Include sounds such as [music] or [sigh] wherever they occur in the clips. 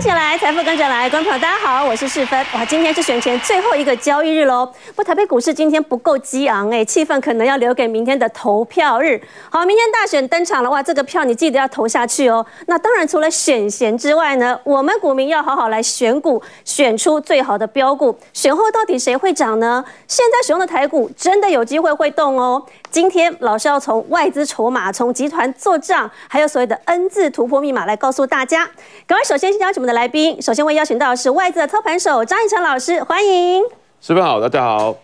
起来，财富跟着来，观众朋友大家好，我是世芬。哇，今天是选前最后一个交易日喽。不，台北股市今天不够激昂哎，气氛可能要留给明天的投票日。好，明天大选登场了哇，这个票你记得要投下去哦。那当然，除了选贤之外呢，我们股民要好好来选股，选出最好的标股。选后到底谁会涨呢？现在使用的台股真的有机会会动哦。今天老师要从外资筹码、从集团做账，还有所谓的 N 字突破密码来告诉大家。各位，首先先邀请我们的来宾，首先会邀请到是外资的操盘手张一成老师，欢迎。师傅好，大家好。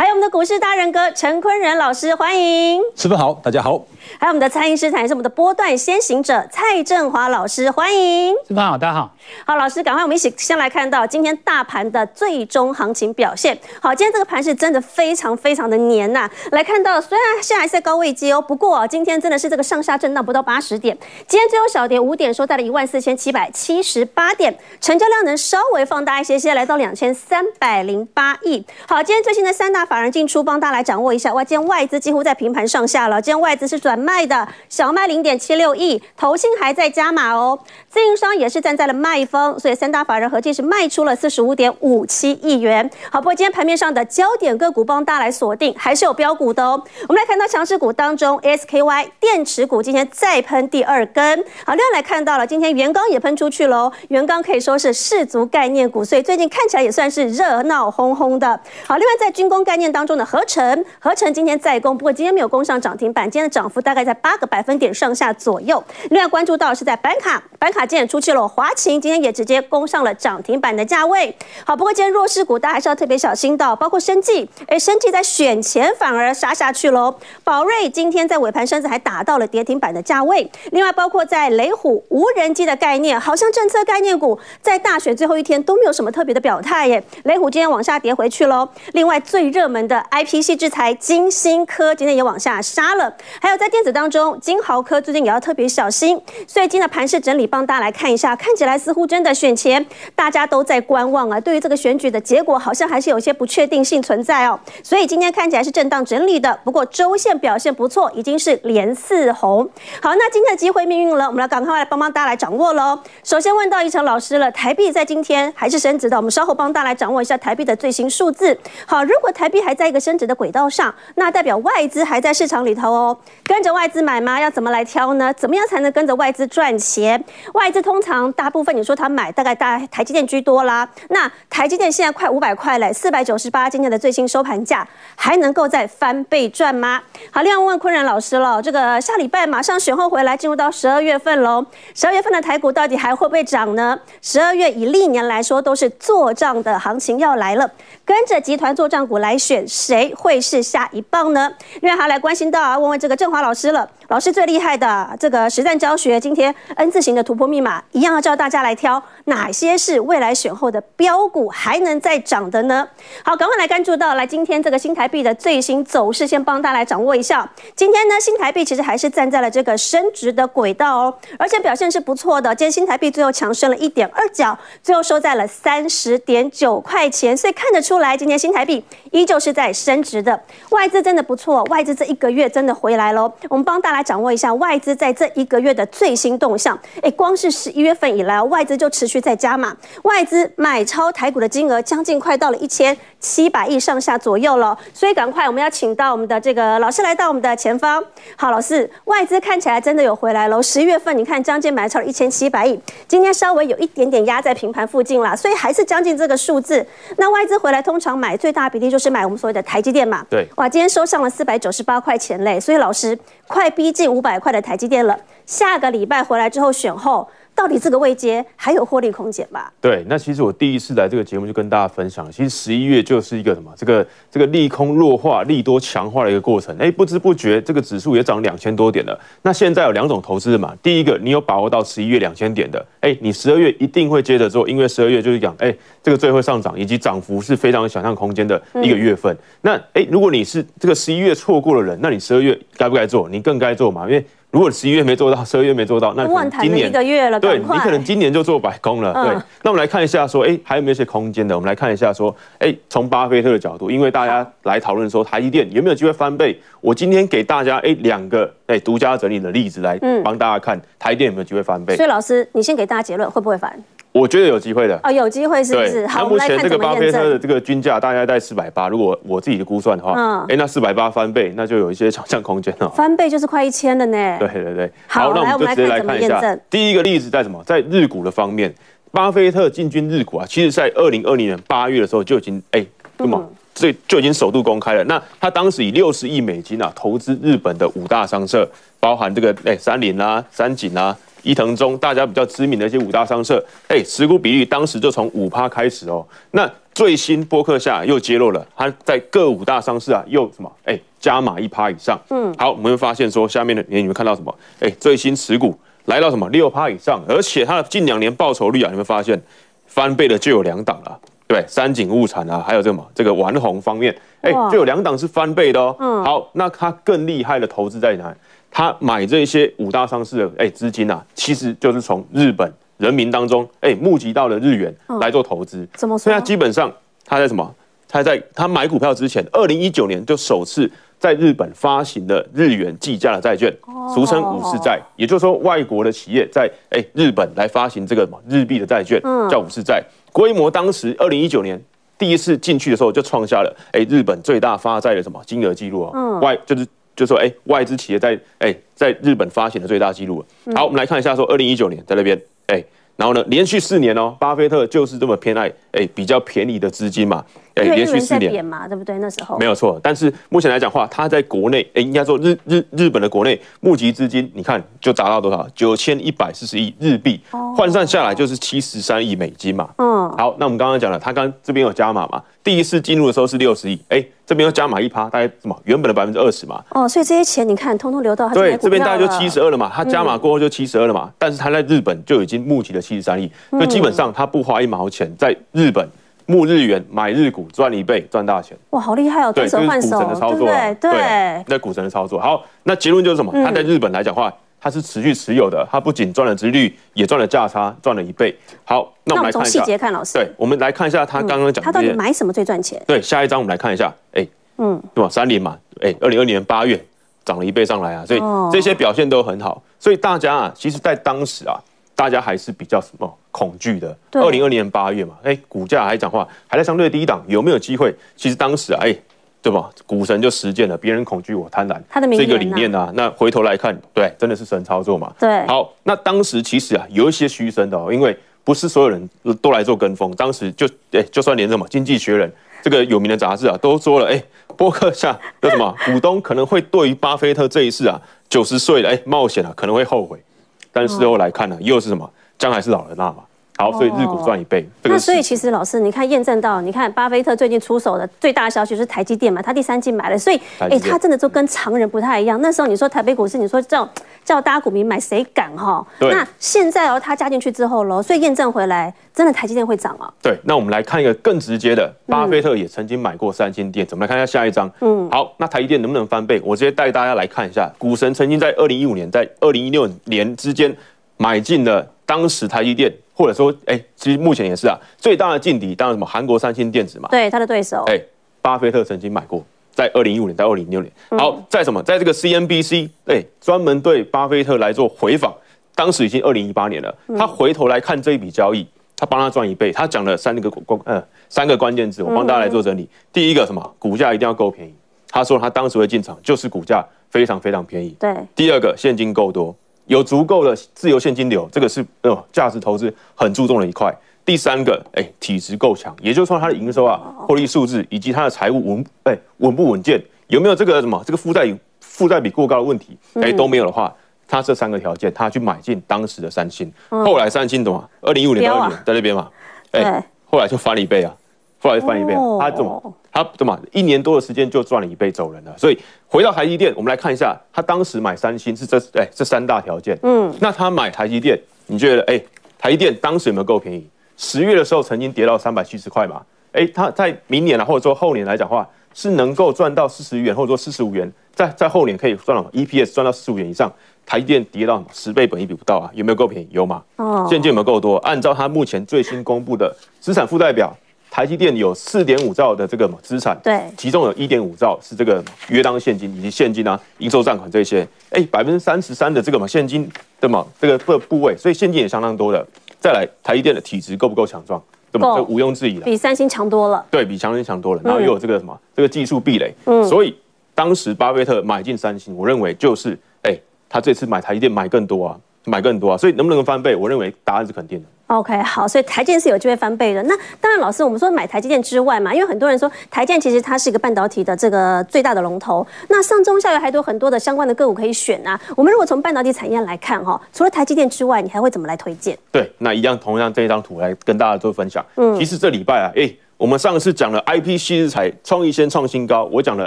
还有我们的股市大人哥陈坤仁老师，欢迎。十分好，大家好。还有我们的蔡因斯坦，也是我们的波段先行者蔡振华老师，欢迎。十分好，大家好。好，老师，赶快我们一起先来看到今天大盘的最终行情表现。好，今天这个盘是真的非常非常的黏呐、啊。来看到，虽然现在还是在高位接哦，不过、啊、今天真的是这个上下震荡不到八十点。今天最后小跌五点，收在了一万四千七百七十八点，成交量能稍微放大一些些，来到两千三百零八亿。好，今天最新的三大法人进出，帮大家来掌握一下。哇，今天外资几乎在平盘上下了，今天外资是转卖的，小卖零点七六亿，投信还在加码哦，自营商也是站在了卖方。所以三大法人合计是卖出了四十五点五七亿元。好，不过今天盘面上的焦点个股帮大家来锁定，还是有标股的哦。我们来看到强势股当中，SKY 电池股今天再喷第二根。好，另外来看到了今天元刚也喷出去喽。元刚可以说是世足概念股，所以最近看起来也算是热闹哄哄的。好，另外在军工概念当中的合成，合成今天再攻，不过今天没有攻上涨停板，今天的涨幅大概在八个百分点上下左右。另外关注到是在板卡，板卡今天也出去了，华擎。今天也直接攻上了涨停板的价位。好，不过今天弱势股大家还是要特别小心到，包括生技，哎，生技在选前反而杀下去喽。宝瑞今天在尾盘甚至还打到了跌停板的价位。另外，包括在雷虎无人机的概念，好像政策概念股在大选最后一天都没有什么特别的表态耶。雷虎今天往下跌回去喽。另外，最热热门的 IPC 制裁金星科今天也往下杀了。还有在电子当中，金豪科最近也要特别小心。所以今天的盘势整理，帮大家来看一下，看起来似乎。真的选前大家都在观望啊，对于这个选举的结果，好像还是有些不确定性存在哦。所以今天看起来是震荡整理的，不过周线表现不错，已经是连四红。好，那今天的机会命运了，我们来赶快来帮帮大家来掌握喽。首先问到一程老师了，台币在今天还是升值的，我们稍后帮大家来掌握一下台币的最新数字。好，如果台币还在一个升值的轨道上，那代表外资还在市场里头哦，跟着外资买吗？要怎么来挑呢？怎么样才能跟着外资赚钱？外资通常大部分你说。他买大概大台积电居多啦，那台积电现在快五百块嘞，四百九十八，今天的最新收盘价还能够再翻倍赚吗？好，另外问问坤然老师了，这个下礼拜马上选后回来，进入到十二月份喽，十二月份的台股到底还会不会涨呢？十二月以历年来说都是做账的行情要来了，跟着集团做账股来选，谁会是下一棒呢？另外还来关心到啊，问问这个振华老师了，老师最厉害的这个实战教学，今天 N 字形的突破密码一样要教大家来挑。哪些是未来选后的标股还能再涨的呢？好，赶快来关注到来今天这个新台币的最新走势，先帮大家来掌握一下。今天呢，新台币其实还是站在了这个升值的轨道哦，而且表现是不错的。今天新台币最后强升了一点二角，最后收在了三十点九块钱，所以看得出来，今天新台币依旧就是在升值的。外资真的不错，外资这一个月真的回来喽。我们帮大家掌握一下外资在这一个月的最新动向。哎，光是十一月份以来，外资就持续在加码，外资买超台股的金额将近快到了一千七百亿上下左右了，所以赶快我们要请到我们的这个老师来到我们的前方。好，老师，外资看起来真的有回来喽。十一月份你看将近买超了一千七百亿，今天稍微有一点点压在平盘附近了，所以还是将近这个数字。那外资回来通常买最大比例就是买我们所谓的台积电嘛。对，哇，今天收上了四百九十八块钱嘞，所以老师快逼近五百块的台积电了。下个礼拜回来之后选后。到底这个位阶还有获利空间吧？对，那其实我第一次来这个节目就跟大家分享，其实十一月就是一个什么，这个这个利空弱化、利多强化的一个过程。哎，不知不觉这个指数也涨两千多点了。那现在有两种投资嘛，第一个你有把握到十一月两千点的，哎，你十二月一定会接着做，因为十二月就是讲，哎，这个最会上涨，以及涨幅是非常有想象空间的一个月份。嗯、那哎，如果你是这个十一月错过的人，那你十二月该不该做？你更该做嘛，因为。如果十一月没做到，十二月没做到，那今年一个月了，对，你可能今年就做白工了。对，那我们来看一下，说，哎，还有没有一些空间的？我们来看一下，说，哎，从巴菲特的角度，因为大家来讨论说台积电有没有机会翻倍，我今天给大家哎两个哎独家整理的例子来帮大家看台积电有没有机会翻倍。所以老师，你先给大家结论，会不会翻？我觉得有机会的哦，有机会是不是？好，目前这个巴菲特的这个均价大概在四百八，如果我自己的估算的话，嗯，哎，那四百八翻倍，那就有一些想象空间了。翻倍就是快一千了呢。对对对，好，那我们就直接来看一下。第一个例子在什么？在日股的方面，巴菲特进军日股啊，其实在二零二零年八月的时候就已经哎，那么这就已经首度公开了。那他当时以六十亿美金啊投资日本的五大商社，包含这个哎三菱啊、三井啊。伊藤忠，大家比较知名的一些五大商社，哎，持股比例当时就从五趴开始哦。那最新播客下又揭露了，他在各五大商社啊，又什么？哎，加码一趴以上。嗯，好，我们会发现说，下面的你们看到什么？哎，最新持股来到什么六趴以上，而且它的近两年报酬率啊，你们发现翻倍的就有两档了，对，三井物产啊，还有这个什么这个丸红方面，哎，就有两档是翻倍的哦。嗯，好，那它更厉害的投资在哪里？他买这些五大上市的哎资金啊，其实就是从日本人民当中哎募集到了日元来做投资。怎么说？所以他基本上他在什么？他在他买股票之前，二零一九年就首次在日本发行了日元计价的债券，俗称武士债。也就是说，外国的企业在哎日本来发行这个什么日币的债券，叫武士债。规模当时二零一九年第一次进去的时候，就创下了哎日本最大发债的什么金额记录啊？外就是。就说哎，外资企业在哎在日本发行的最大记录。好，我们来看一下，说二零一九年在那边哎，然后呢，连续四年哦，巴菲特就是这么偏爱哎比较便宜的资金嘛。哎，连续四年嘛，对不对？那时候没有错。但是目前来讲话，他在国内哎，应该说日日日本的国内募集资金，你看就达到多少？九千一百四十亿日币，换算下来就是七十三亿美金嘛。嗯。好，那我们刚刚讲了，他刚这边有加码嘛？第一次进入的时候是六十亿，哎。这边要加码一趴，大概什么？原本的百分之二十嘛。哦，所以这些钱你看，通通流到他对，这边大概就七十二了嘛。他加码过后就七十二了嘛。嗯、但是他在日本就已经募集了七十三亿，所以基本上他不花一毛钱，在日本募日元买日股赚一倍赚大钱。哇，好厉害哦！对，这是股神的操作，对对，那股神的操作。好，那结论就是什么？他在日本来讲话。它是持续持有的，它不仅赚了殖率，也赚了价差，赚了一倍。好，那我们来看一下。从细节看，老师。对，我们来看一下他刚刚讲的。他到底买什么最赚钱？对，下一张我们来看一下。哎，嗯，对吧？三菱嘛，哎，二零二零年八月涨了一倍上来啊，所以这些表现都很好。所以大家啊，其实在当时啊，大家还是比较什么恐惧的。二零二零年八月嘛，哎，股价还讲话还在相对低档，有没有机会？其实当时啊，哎。对吧？股神就实践了，别人恐惧我贪婪，他的这个理念啊。那回头来看，对，真的是神操作嘛。对。好，那当时其实啊，有一些嘘声的哦，因为不是所有人都来做跟风。当时就哎，就算连什么《经济学人》这个有名的杂志啊，都说了，哎，波克夏叫什么 [laughs] 股东可能会对于巴菲特这一次啊九十岁了哎冒险啊可能会后悔。但是事后来看呢，又是什么？将来是老的辣嘛。好，所以日股赚一倍。那所以其实老师，你看验证到，你看巴菲特最近出手的最大的消息就是台积电嘛，他第三季买了，所以哎，他真的就跟常人不太一样。那时候你说台北股市，你说叫叫大家股民买，谁敢哈？那现在哦，他加进去之后喽，所以验证回来，真的台积电会涨啊。对，那我们来看一个更直接的，巴菲特也曾经买过三星电子。我们来看一下下一张。嗯，好，那台积电能不能翻倍？我直接带大家来看一下，股神曾经在二零一五年、在二零一六年之间买进了当时台积电。或者说，哎，其实目前也是啊，最大的劲敌当然什么韩国三星电子嘛，对，他的对手，哎，巴菲特曾经买过，在二零一五年到二零一六年。好，在什么，在这个 CNBC，哎，专门对巴菲特来做回访，当时已经二零一八年了，他回头来看这一笔交易，他帮他赚一倍，他讲了三个关，呃，三个关键字，我帮大家来做整理。第一个什么，股价一定要够便宜，他说他当时会进场，就是股价非常非常便宜。对，第二个现金够多。有足够的自由现金流，这个是呃价值投资很注重的一块。第三个，哎，体质够强，也就是说它的营收啊、获利数字以及它的财务稳，哎，稳不稳健，有没有这个什么这个负债负债比过高的问题？哎，都没有的话，它这三个条件，他去买进当时的三星。后来三星懂吗？二零一五年到二零年在那边嘛，哎，后来就翻了一倍啊，后来就翻一倍，他怎么？他怎么一年多的时间就赚了一倍走人了？所以回到台积电，我们来看一下，他当时买三星是这哎这三大条件。嗯，那他买台积电，你觉得哎台积电当时有没有够便宜？十月的时候曾经跌到三百七十块嘛？哎，他在明年啊或者说后年来讲话是能够赚到四十元或者说四十五元，在在后年可以赚到 EPS 赚到四十五元以上。台积电跌到十倍本一比不到啊？有没有够便宜？有吗？哦，现金有没有够多？按照他目前最新公布的资产负债表。台积电有四点五兆的这个资产，对，其中有一点五兆是这个约当现金以及现金啊、应收账款这些，哎，百分之三十三的这个嘛现金的嘛这个部部位，所以现金也相当多的。再来台积电的体质够不够强壮？对吧？这毋庸置疑了，比三星强多了。对，比强星强多了。然后又有这个什么，这个技术壁垒。嗯，所以当时巴菲特买进三星，我认为就是，哎，他这次买台积电买更多啊，买更多啊。所以能不能翻倍？我认为答案是肯定的。OK，好，所以台积电是有机会翻倍的。那当然，老师，我们说买台积电之外嘛，因为很多人说台积电其实它是一个半导体的这个最大的龙头。那上中下游还有很多的相关的个股可以选啊。我们如果从半导体产业来看哈，除了台积电之外，你还会怎么来推荐？对，那一样同样这一张图来跟大家做分享。嗯，其实这礼拜啊，哎，我们上次讲了 IPC 日材创意先创新高，我讲了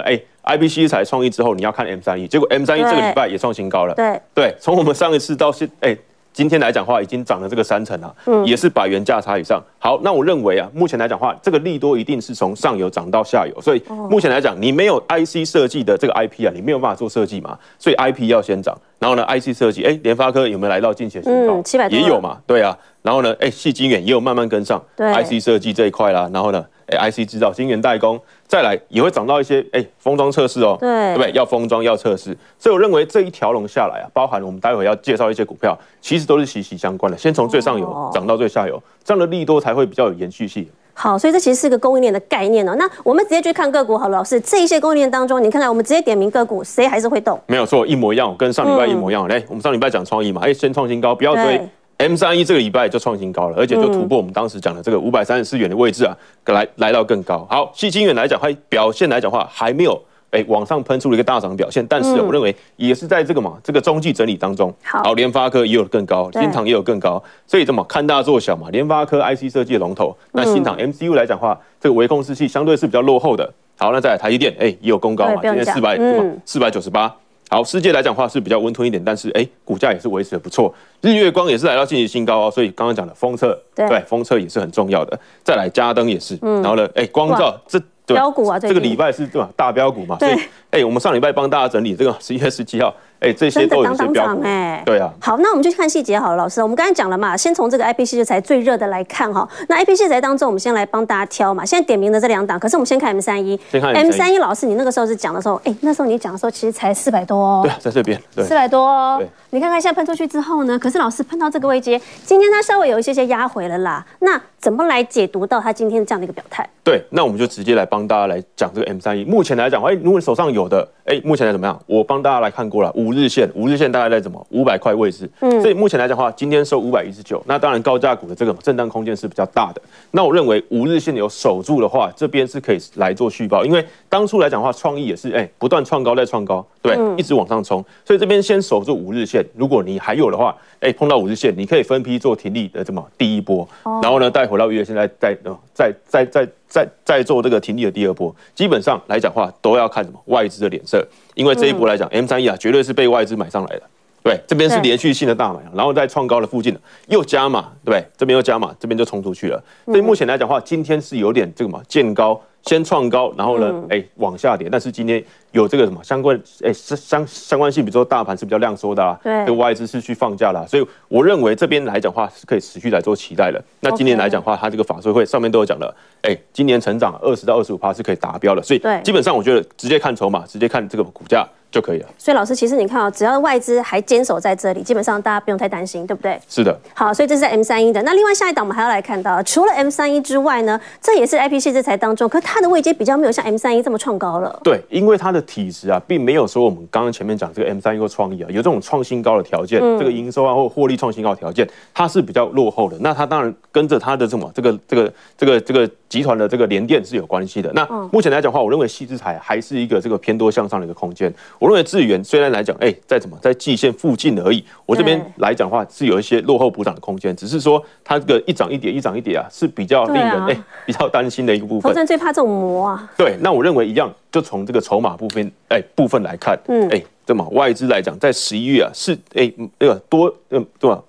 哎，IP 矽智财创意之后你要看 M 三一，结果 M 三一这个礼拜也创新高了。对对，从我们上一次到现哎。今天来讲的话，已经涨了这个三成了，嗯，也是百元价差以上。好，那我认为啊，目前来讲的话，这个利多一定是从上游涨到下游，所以目前来讲，你没有 IC 设计的这个 IP 啊，你没有办法做设计嘛，所以 IP 要先涨。然后呢，IC 设计，哎，联发科有没有来到近期新高？七百多也有嘛，对啊。然后呢，哎，矽晶圆也有慢慢跟上，IC 设计这一块啦。然后呢？哎，IC 制造、晶圆代工，再来也会涨到一些哎封装测试哦，对，对不对？要封装要测试，所以我认为这一条龙下来啊，包含我们待会要介绍一些股票，其实都是息息相关的。先从最上游涨到最下游，这样的利多才会比较有延续性。好，所以这其实是个供应链的概念哦。那我们直接去看个股好了，老师，这一些供应链当中，你看看我们直接点名个股，谁还是会动？没有错，一模一样，跟上礼拜一模一样。来，我们上礼拜讲创意嘛，哎，先创新高，不要追。M 三一这个礼拜就创新高了，而且就突破我们当时讲的这个五百三十四元的位置啊，来来到更高。好，矽晶圆来讲，它表现来讲话还没有哎往上喷出了一个大涨表现，但是我认为也是在这个嘛这个中继整理当中。好，联发科也有更高，新唐也有更高，所以这么看大做小嘛，联发科 IC 设计的龙头，那新唐 MCU 来讲话，这个微控制器相对是比较落后的。好，那再来台积电哎也有攻高嘛，今天四百四百九十八。好，世界来讲话是比较温吞一点，但是哎、欸，股价也是维持的不错。日月光也是来到近期新高哦，所以刚刚讲的封测，对，封测也是很重要的。再来，嘉登也是，嗯、然后呢，哎、欸，光照这标股啊，这个礼拜是对吧？大标股嘛，所以哎、欸，我们上礼拜帮大家整理这个十一月十七号。哎，这些都有些标股哎，对啊。好，那我们就去看细节好了，老师。我们刚才讲了嘛，先从这个 IP 矽智财最热的来看哈。那 IP 矽智财当中，我们先来帮大家挑嘛。现在点名的这两档，可是我们先看 M 三一。先看 M 三一，老师，你那个时候是讲的时候，哎，那时候你讲的时候其实才四百多哦。对，在这边。对。四百多哦。对。你看看现在喷出去之后呢？可是老师喷到这个位阶，今天它稍微有一些些压回了啦。那怎么来解读到它今天这样的一个表态？对，那我们就直接来帮大家来讲这个 M 三一。目前来讲，哎，如果你手上有的，哎，目前来怎么样？我帮大家来看过了，五日线，五日线。大概在什么五百块位置，嗯，所以目前来讲的话，今天收五百一十九，那当然高价股的这个震荡空间是比较大的。那我认为五日线有守住的话，这边是可以来做续报，因为当初来讲的话，创意也是哎不断创高再创高，对，一直往上冲，所以这边先守住五日线。如果你还有的话，哎碰到五日线，你可以分批做停利的这么第一波，然后呢带回到月线再再再再再再再做这个停利的第二波。基本上来讲的话，都要看什么外资的脸色。因为这一波来讲，M 三 E 啊，绝对是被外资买上来的。对，这边是连续性的大买，然后在创高的附近又加码，对不对？这边又加码，这边就冲出去了。所以目前来讲的话，今天是有点这个嘛，见高先创高，然后呢，哎，往下跌。但是今天有这个什么相关，哎，相相关性，比如说大盘是比较量缩的啊，对，外资是去放假了，所以我认为这边来讲的话是可以持续来做期待的。那今年来讲的话，它这个法说会上面都有讲了，哎，今年成长二十到二十五趴是可以达标的，所以基本上我觉得直接看筹码，直接看这个股价。就可以了。所以老师，其实你看啊，只要外资还坚守在这里，基本上大家不用太担心，对不对？是的。好，所以这是 M 三一的。那另外下一档我们还要来看到，除了 M 三一之外呢，这也是 IP 矽智财当中，可它的位阶比较没有像 M 三一这么创高了。对，因为它的体质啊，并没有说我们刚刚前面讲这个 M 三一或创意啊，有这种创新高的条件，嗯、这个营收啊或获利创新高的条件，它是比较落后的。那它当然跟着它的什么这个这个这个这个集团的这个联电是有关系的。那目前来讲的话，我认为矽智财还是一个这个偏多向上的一个空间。我认为智源虽然来讲，哎、欸，在怎么在季线附近而已。我这边来讲的话，是有一些落后补涨的空间，只是说它这个一涨一跌，一涨一跌啊，是比较令人哎、啊欸、比较担心的一个部分。投资人最怕这种魔啊。对，那我认为一样，就从这个筹码部分哎、欸、部分来看，嗯，哎、欸，这么外资来讲，在十一月啊，是哎那个多嗯对吧？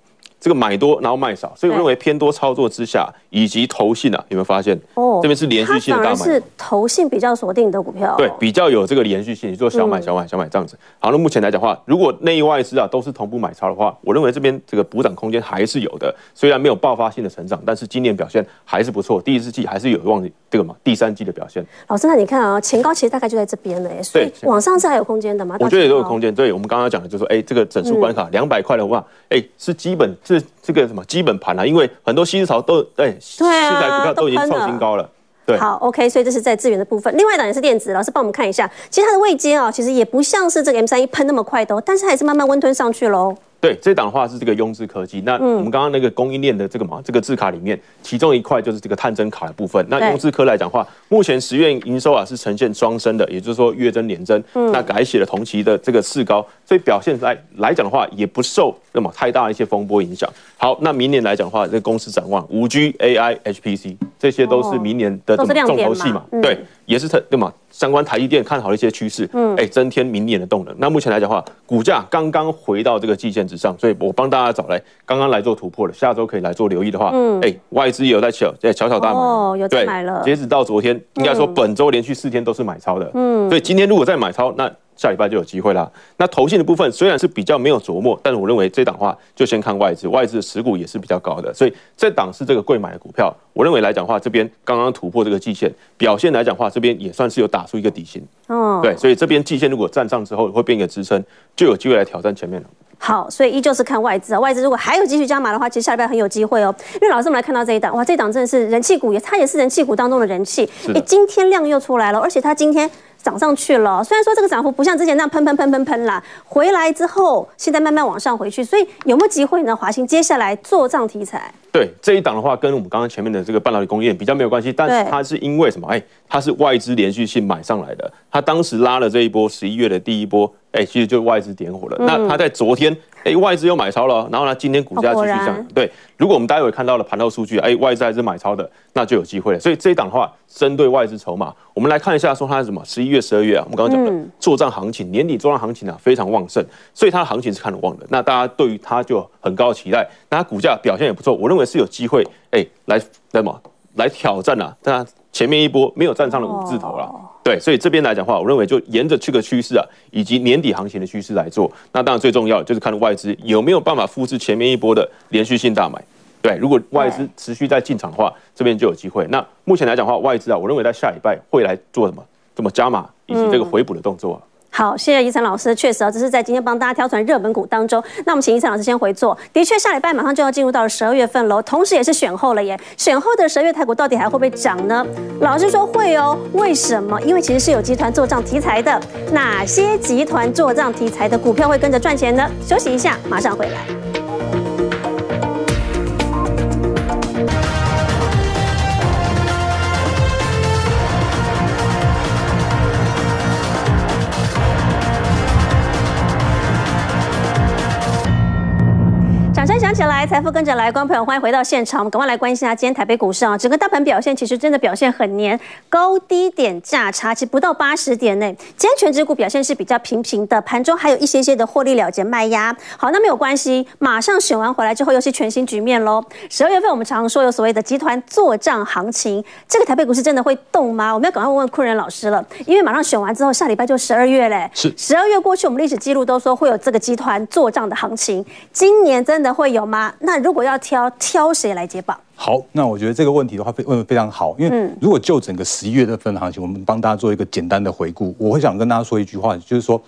这个买多然后卖少，所以我认为偏多操作之下，以及投信啊，有没有发现？哦，这边是连续性的大买，是投信比较锁定的股票，对，比较有这个连续性，你做小买小买小买这样子。好，那目前来讲的话，如果内外资啊都是同步买超的话，我认为这边这个补涨空间还是有的。虽然没有爆发性的成长，但是今年表现还是不错，第四季还是有望这个嘛，第三季的表现。老师，那你看啊，前高其实大概就在这边了，所以往上是还有空间的吗？我觉得也都有空间。对，我们刚刚讲的就是说，哎，这个整数关卡两百块的话，哎，是基本是。是这个什么基本盘啊，因为很多矽智财都哎，对啊，股票都已经创新高了。对，好，OK，所以这是在资源的部分。另外一档也是电子，老师帮我们看一下，其实它的位阶啊，其实也不像是这个 M 三一喷那么快的，哦但是还是慢慢温吞上去喽。对，这档的话是这个雍智科技。那我们刚刚那个供应链的这个嘛，这个字卡里面，其中一块就是这个探针卡的部分。那雍智科来讲的话，目前十月营收啊是呈现双升的，也就是说月增年增。那改写了同期的这个次高，所以表现来来讲的话，也不受那么太大的一些风波影响。好，那明年来讲的话，这个公司展望五 G、AI、HPC，这些都是明年的重头戏嘛？对，也是特对嘛？相关台积电看好的一些趋势，嗯，哎，增添明年的动能。那目前来讲的话，股价刚刚回到这个季线之上，所以我帮大家找来刚刚来做突破的，下周可以来做留意的话，嗯，哎，外资也有在小在小小大买，哦，有在买了。截止到昨天，应该说本周连续四天都是买超的，嗯，所以今天如果再买超，那。下礼拜就有机会啦。那投信的部分虽然是比较没有琢磨，但是我认为这档的话就先看外资，外资的持股也是比较高的，所以这档是这个贵买的股票。我认为来讲的话，这边刚刚突破这个季线，表现来讲的话，这边也算是有打出一个底薪。哦，对，所以这边季线如果站上之后会变一个支撑，就有机会来挑战前面了。好，所以依旧是看外资啊，外资如果还有继续加码的话，其实下礼拜很有机会哦。因为老师，我们来看到这一档，哇，这档真的是人气股，也它也是人气股当中的人气。哎的，今天量又出来了，而且它今天。涨上去了，虽然说这个涨幅不像之前那样喷喷喷喷喷啦，回来之后现在慢慢往上回去，所以有没有机会呢？华鑫接下来做账题材？对这一档的话，跟我们刚刚前面的这个半导体工业比较没有关系，但是它是因为什么？哎，它是外资连续性买上来的，它当时拉了这一波十一月的第一波，哎，其实就外资点火了。嗯、那它在昨天。哎，外资又买超了，然后呢，今天股价继续上。对，如果我们待会看到了盘后数据，哎，外资还是买超的，那就有机会了。所以这一档的话，针对外资筹码，我们来看一下，说它是什么？十一月、十二月啊，我们刚刚讲的作帐行情，年底作帐行情啊非常旺盛，所以它的行情是看得旺的。那大家对于它就很高的期待，那它股价表现也不错，我认为是有机会，哎，来什么来挑战啊？但前面一波没有站上了五字头了。对，所以这边来讲的话，我认为就沿着这个趋势啊，以及年底行情的趋势来做。那当然最重要就是看外资有没有办法复制前面一波的连续性大买。对，如果外资持续在进场的话，这边就有机会。那目前来讲的话，外资啊，我认为在下礼拜会来做什么？怎么加码以及这个回补的动作啊。好，谢谢贻程老师。确实啊，这是在今天帮大家挑选热门股当中。那我们请贻程老师先回座。的确，下礼拜马上就要进入到了十二月份喽，同时也是选后了耶。选后的十二月台股到底还会不会涨呢？老师说会哦。为什么？因为其实是有集团做账题材的。哪些集团做账题材的股票会跟着赚钱呢？休息一下，马上回来。想起来，财富跟着来，观众朋友欢迎回到现场。我们赶快来关心一下今天台北股市啊，整个大盘表现其实真的表现很黏，高低点价差其实不到八十点内。今天全指股表现是比较平平的，盘中还有一些些的获利了结卖压。好，那没有关系，马上选完回来之后又是全新局面喽。十二月份我们常常说有所谓的集团做账行情，这个台北股市真的会动吗？我们要赶快问问昆仁老师了，因为马上选完之后，下礼拜就十二月嘞。是十二月过去，我们历史记录都说会有这个集团做账的行情，今年真的。会有吗？那如果要挑，挑谁来接棒？好，那我觉得这个问题的话，非问的非常好。因为如果就整个十一月的份行情，我们帮大家做一个简单的回顾。我会想跟大家说一句话，就是说，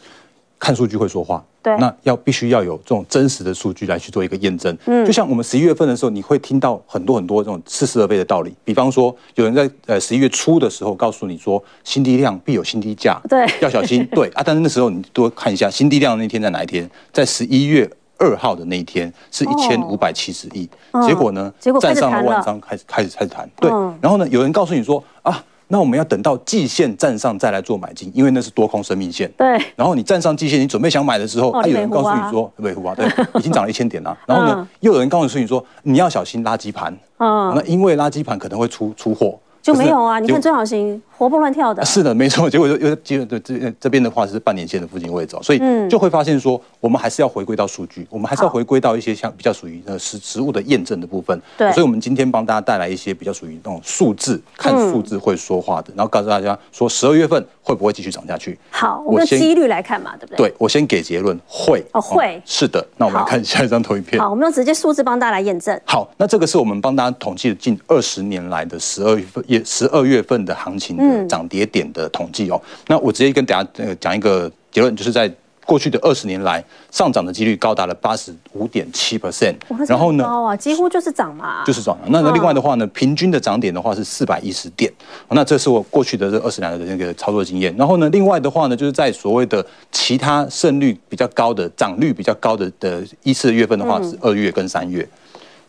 看数据会说话。对，那要必须要有这种真实的数据来去做一个验证。嗯，就像我们十一月份的时候，你会听到很多很多这种似是而非的道理。比方说，有人在呃十一月初的时候告诉你说，新低量必有新低价，对，要小心。对啊，但是那时候你多看一下新低量的那天在哪一天，在十一月。二号的那一天是一千五百七十亿，结果呢？结果站上了万张，开始开始开始谈。对，然后呢？有人告诉你说啊，那我们要等到季线站上再来做买进，因为那是多空生命线。对。然后你站上季线，你准备想买的时候，还有人告诉你说，美湖啊，对，已经涨了一千点了。[laughs] 然后呢，又有人告诉你说，你要小心垃圾盘。嗯。那因为垃圾盘可能会出出货。就没有啊？你看中小型。活蹦乱跳的，是的，没错。结果又又接着这这边的话是半年线的附近位置，所以就会发现说，我们还是要回归到数据，我们还是要回归到一些像比较属于呃实实物的验证的部分。对，所以我们今天帮大家带来一些比较属于那种数字，看数字会说话的，然后告诉大家说十二月份会不会继续涨下去。好，我们用几率来看嘛，对不对？对，我先给结论，会哦，会是的。那我们来看下一张投影片。好，我们用直接数字帮大家来验证。好，那这个是我们帮大家统计了近二十年来的十二月份也十二月份的行情的涨跌点。的统计哦，那我直接跟大家呃讲一个结论，就是在过去的二十年来上涨的几率高达了八十五点七 percent，然后呢，高啊，几乎就是涨嘛，就是涨。那那另外的话呢，平均的涨点的话是四百一十点，那这是我过去的这二十年的那个操作经验。然后呢，另外的话呢，就是在所谓的其他胜率比较高的涨率比较高的的一次月份的话是二月跟三月，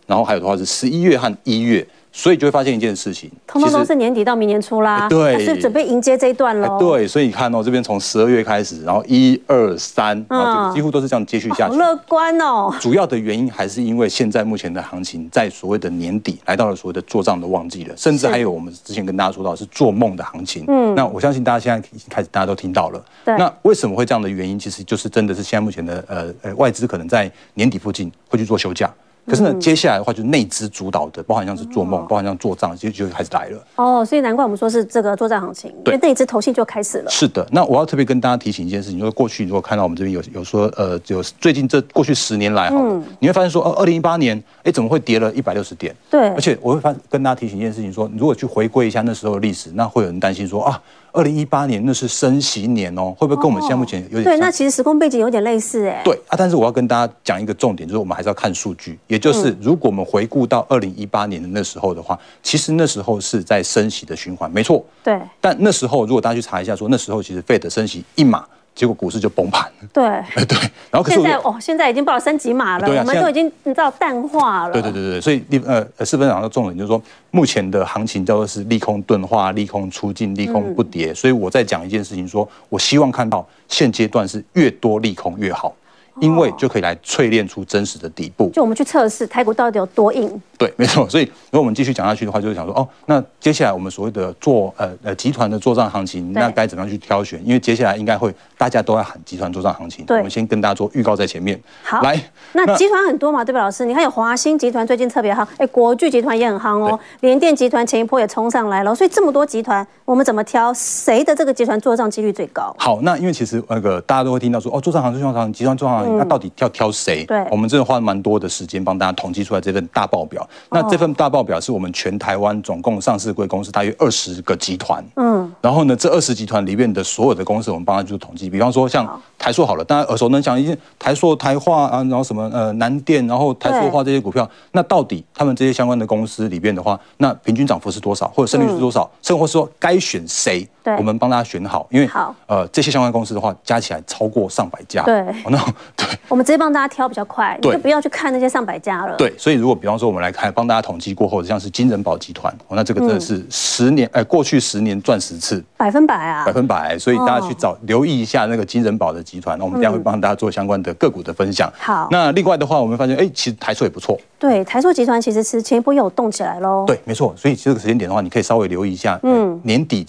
然后还有的话是十一月和一月。所以就会发现一件事情，通通都是年底到明年初啦，对，是准备迎接这一段喽。对，所以你看哦，这边从十二月开始，然后一二三，然后就几乎都是这样接续下去。好乐观哦。主要的原因还是因为现在目前的行情在所谓的年底来到了所谓的做账的旺季了，甚至还有我们之前跟大家说到是做梦的行情。嗯，那我相信大家现在已经开始大家都听到了。对。那为什么会这样的原因，其实就是真的是现在目前的呃呃外资可能在年底附近会去做休假。可是呢，接下来的话就是内资主导的，包含像是做梦，包含像做账，其实就开始来了。哦，所以难怪我们说是这个做账行情，对，因为内资投信就开始了。是的，那我要特别跟大家提醒一件事情，就是过去如果看到我们这边有有说，呃，有最近这过去十年来，好了，你会发现说，呃，二零一八年，哎，怎么会跌了一百六十点？对，而且我会发跟大家提醒一件事情，说，如果去回归一下那时候的历史，那会有人担心说啊。二零一八年那是升息年哦，会不会跟我们现在目前有点像？对，那其实时空背景有点类似哎。对啊，但是我要跟大家讲一个重点，就是我们还是要看数据，也就是如果我们回顾到二零一八年的那时候的话，其实那时候是在升息的循环，没错。对。但那时候如果大家去查一下，说那时候其实 Fed 升息一码。结果股市就崩盘。对，[laughs] 对，然后现在哦，现在已经报了升级码了，啊，我们都已经你知道淡化了。对对对对，所以利呃呃四分钟的重点就是说，目前的行情叫做是利空钝化、利空出尽、利空不跌。嗯、所以我在讲一件事情说，说我希望看到现阶段是越多利空越好。因为就可以来淬炼出真实的底部。就我们去测试台股到底有多硬。对，没错。所以如果我们继续讲下去的话，就是想说，哦，那接下来我们所谓的做呃呃集团的做账行情，那该怎么样去挑选？因为接下来应该会大家都在喊集团做账行情。对，我们先跟大家做预告在前面。好，来，那集团很多嘛，对吧，老师？你看有华兴集团最近特别夯，哎，国巨集团也很夯哦，联电集团前一波也冲上来了。所以这么多集团，我们怎么挑？谁的这个集团做账几率最高？好，那因为其实那个大家都会听到说，哦，做账行情、作帐行情、集团做账行情，那到底要挑？谁？对，我们真的花了蛮多的时间帮大家统计出来这份大报表。那这份大报表是我们全台湾总共上市贵公司大约二十个集团。嗯，然后呢，这二十集团里面的所有的公司，我们帮他做统计。比方说像台塑好了，大家耳熟能详，一些台塑、台化啊，然后什么呃南电，然后台塑化这些股票，那到底他们这些相关的公司里边的话，那平均涨幅是多少，或者胜率是多少，甚或是说该选谁？对，我们帮大家选好，因为好呃这些相关公司的话，加起来超过上百家。对，那 [laughs] 对，我们直接帮大家。挑比较快，你就不要去看那些上百家了。对，所以如果比方说我们来看，帮大家统计过后，像是金人保集团，哦，那这个真的是十年，哎，过去十年赚十次，百分百啊，百分百。所以大家去找留意一下那个金人保的集团，那我们等下会帮大家做相关的个股的分享。好，那另外的话，我们发现，哎，其实台塑也不错。对，台塑集团其实是前一波又有动起来喽。对，没错。所以这个时间点的话，你可以稍微留意一下，嗯，年底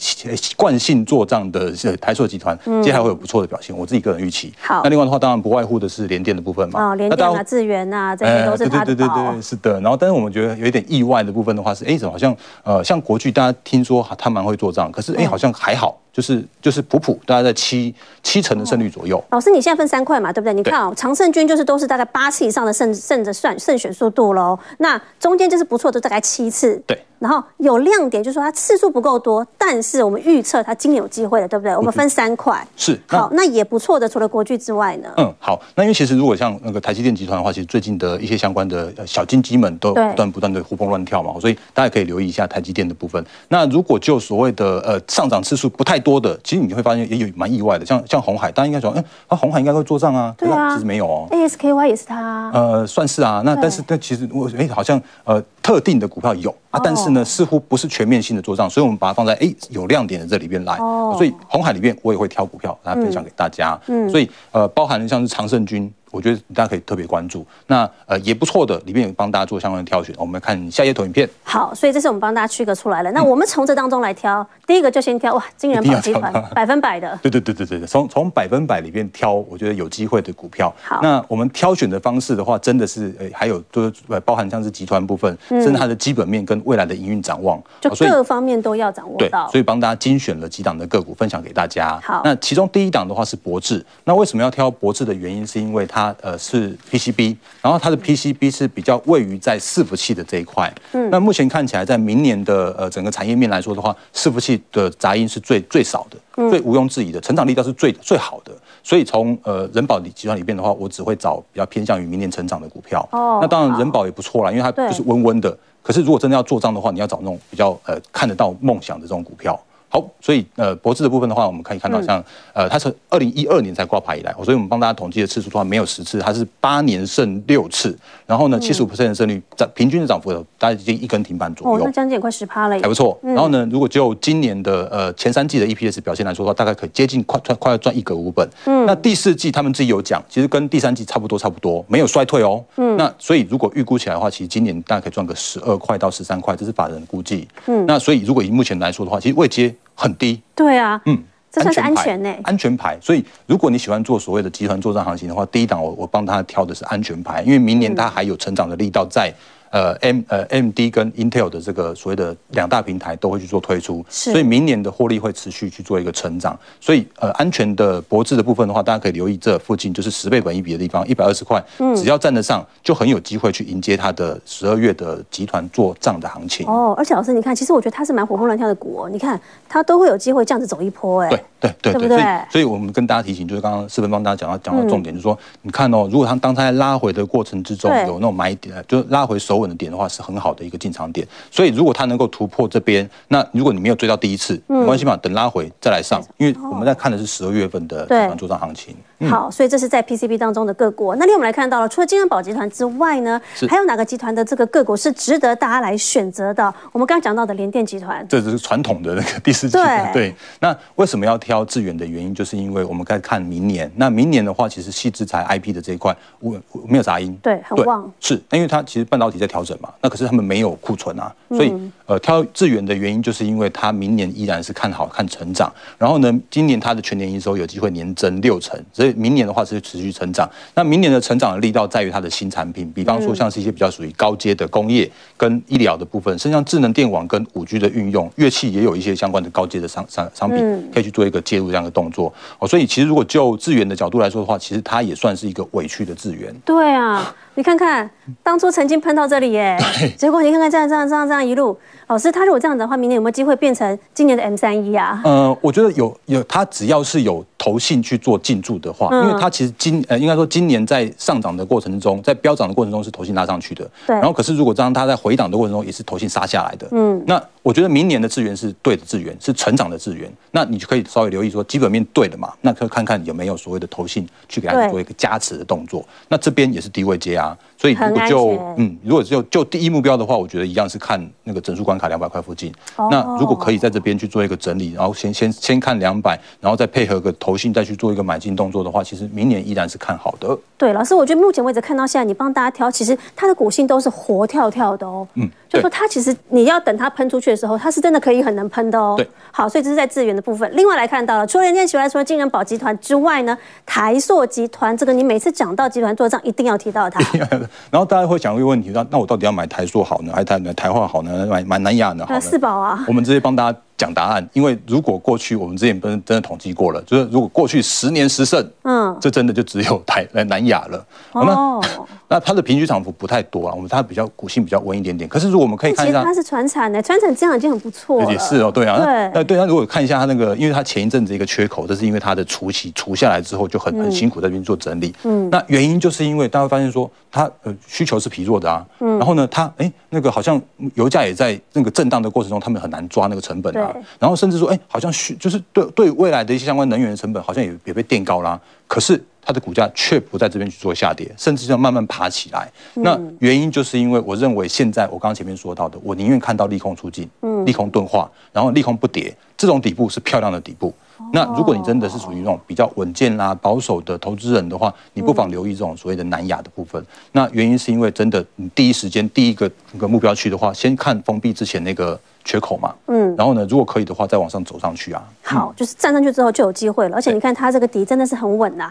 惯性做账的台塑集团，接下来会有不错的表现。我自己个人预期。好，那另外的话，当然不外乎的是联电的部分嘛。哦，联电啊，智源啊，这些都是它的宝。对对对对，是的。然后，但是我们觉得有一点意外的部分的话是，哎，怎么好像呃，像国巨，大家听说他蛮会做账，可是哎，好像还好。就是就是普普，大概在七七成的胜率左右。老师，你现在分三块嘛，对不对？你看哦，常胜军就是都是大概八次以上的胜胜的算胜选速度喽。那中间就是不错的，大概七次。对。然后有亮点，就是说它次数不够多，但是我们预测它今年有机会的，对不对？我们分三块。是。好，那也不错的，除了国巨之外呢？嗯，好。那因为其实如果像那个台积电集团的话，其实最近的一些相关的小金鸡们都不断不断的活蹦乱跳嘛，所以大家可以留意一下台积电的部分。那如果就所谓的呃上涨次数不太多的，其实你会发现也有蛮意外的，像像红海，大家应该说，嗯，啊红海应该会做账啊，对啊，其实没有哦。ASKY 也是它。呃，算是啊。那但是但其实我哎，好像呃特定的股票有啊，但是呢似乎不是全面性的做账，所以我们把它放在哎有亮点的这里边来。哦。所以红海里面我也会挑股票来分享给大家。嗯。所以呃，包含了像是长盛军。我觉得大家可以特别关注，那呃也不错的，里面有帮大家做相关的挑选。我们看下一页投影片。好，所以这是我们帮大家区隔出来了。那我们从这当中来挑，嗯、第一个就先挑哇，金人宝集团百分百的。对对对对对，从从百分百里面挑，我觉得有机会的股票。好，那我们挑选的方式的话，真的是呃还有就是呃包含像是集团部分，嗯、甚至它的基本面跟未来的营运展望，就各方面都要掌握到。对，所以帮大家精选了几档的个股分享给大家。好，那其中第一档的话是博智。那为什么要挑博智的原因，是因为它。它呃是 PCB，然后它的 PCB 是比较位于在伺服器的这一块。嗯，那目前看起来，在明年的呃整个产业面来说的话，伺服器的杂音是最最少的，最毋庸置疑的，成长力道是最最好的。所以从呃人保集团里边的话，我只会找比较偏向于明年成长的股票。哦，那当然人保也不错啦，因为它就是温温的。可是如果真的要做账的话，你要找那种比较呃看得到梦想的这种股票。好，所以呃，博智的部分的话，我们可以看到像，像呃，它是二零一二年才挂牌以来，所以我们帮大家统计的次数的话，没有十次，它是八年胜六次，然后呢，七十五 percent 的胜率，涨平均的涨幅大概接近一根停板左右，哦，那将近也快十趴了，还不错。然后呢，如果就今年的呃前三季的 EPS 表现来说的话，大概可以接近快快快要赚一格五本。嗯，那第四季他们自己有讲，其实跟第三季差不多差不多，没有衰退哦。嗯，那所以如果预估起来的话，其实今年大概可以赚个十二块到十三块，这是法人的估计。嗯，那所以如果以目前来说的话，其实位阶。很低，对啊，嗯，这算是安全呢，安全牌。所以如果你喜欢做所谓的集团作战行情的话，第一档我我帮他挑的是安全牌，因为明年他还有成长的力道在。呃，M 呃 AMD 跟 Intel 的这个所谓的两大平台都会去做推出，所以明年的获利会持续去做一个成长。所以呃，安全的博智的部分的话，大家可以留意这附近就是十倍本一比的地方，一百二十块，只要站得上，就很有机会去迎接它的十二月的集团做账的行情。哦，而且老师你看，其实我觉得它是蛮活蹦乱跳的股哦，你看它都会有机会这样子走一波，哎，对对对对，所以所以我们跟大家提醒，就是刚刚四分帮大家讲到讲到重点，就是说你看哦，如果它当它在拉回的过程之中有那种买点，就是拉回手稳的点的话，是很好的一个进场点，所以如果它能够突破这边，那如果你没有追到第一次，没关系嘛，等拉回再来上，因为我们在看的是十二月份的集团作帐行情。好，所以这是在 PCB 当中的个股。那另外我们来看到了，除了金元宝集团之外呢，还有哪个集团的这个个股是值得大家来选择的？我们刚刚讲到的联电集团，这只是传统的那个第四集团。对，那为什么要挑智远的原因，就是因为我们该看明年。那明年的话，其实细制材 IP 的这一块，我没有杂音，对，很旺。是，因为它其实半导体在调整嘛，那可是他们没有库存啊，所以呃，挑智远的原因，就是因为它明年依然是看好看成长。然后呢，今年它的全年营收有机会年增六成，所以明年的话是。持续成长，那明年的成长的力道在于它的新产品，比方说像是一些比较属于高阶的工业跟医疗的部分，甚至像智能电网跟五 G 的运用，乐器也有一些相关的高阶的商商商品可以去做一个介入这样的动作哦。所以其实如果就智源的角度来说的话，其实他也算是一个委屈的智源。对啊，你看看当初曾经喷到这里耶，[laughs] 结果你看看这样这样这样这样一路。老师，他如果这样子的话，明年有没有机会变成今年的 M 三一啊？呃，我觉得有有，他只要是有投信去做进驻的话，嗯、因为他其实今呃应该说今年在上涨的过程中，在飙涨的过程中是投信拉上去的。对。然后可是如果这样，他在回档的过程中也是投信杀下来的。嗯。那我觉得明年的资源是对的资源，是成长的资源。那你就可以稍微留意说基本面对的嘛，那可以看看有没有所谓的投信去给他做一个加持的动作。那这边也是低位接啊。所以如果就嗯，如果只有就第一目标的话，我觉得一样是看那个整数关卡两百块附近。哦、那如果可以在这边去做一个整理，然后先先先看两百，然后再配合个投信再去做一个买进动作的话，其实明年依然是看好的。对，老师，我觉得目前为止看到现在，你帮大家挑，其实它的股性都是活跳跳的哦。嗯，就说它其实你要等它喷出去的时候，它是真的可以很能喷的哦。对，好，所以这是在资源的部分。另外来看到了，除了联电集团、除了金元宝集团之外呢，台塑集团这个你每次讲到集团做账一定要提到它。[laughs] 然后大家会想。一个问题，那那我到底要买台塑好呢，还是台台化好呢？买买南亚呢？好呢？四宝啊，我们直接帮大家。讲答案，因为如果过去我们之前不是真的统计过了，就是如果过去十年十胜，嗯，这真的就只有台南亚了。哦，那那它的平均涨幅不太多啊，我们它比较股性比较稳一点点。可是如果我们可以看一下，它是传产的，传产这样已经很不错了。也是哦，对啊，对，那对，那如果看一下它那个，因为它前一阵子一个缺口，这是因为它的除息除下来之后就很很辛苦在那边做整理。嗯，那原因就是因为大家会发现说它呃需求是疲弱的啊，嗯，然后呢，它哎那个好像油价也在那个震荡的过程中，他们很难抓那个成本啊。然后甚至说，哎，好像需就是对对未来的一些相关能源的成本，好像也也被垫高啦。可是它的股价却不在这边去做下跌，甚至要慢慢爬起来。那原因就是因为我认为现在我刚刚前面说到的，我宁愿看到利空出尽，利空钝化，然后利空不跌，这种底部是漂亮的底部。那如果你真的是属于那种比较稳健啦、保守的投资人的话，你不妨留意这种所谓的南亚的部分。那原因是因为真的，你第一时间第一个那个目标去的话，先看封闭之前那个。缺口嘛，嗯，然后呢，如果可以的话，再往上走上去啊。好，就是站上去之后就有机会了，而且你看它这个底真的是很稳呐，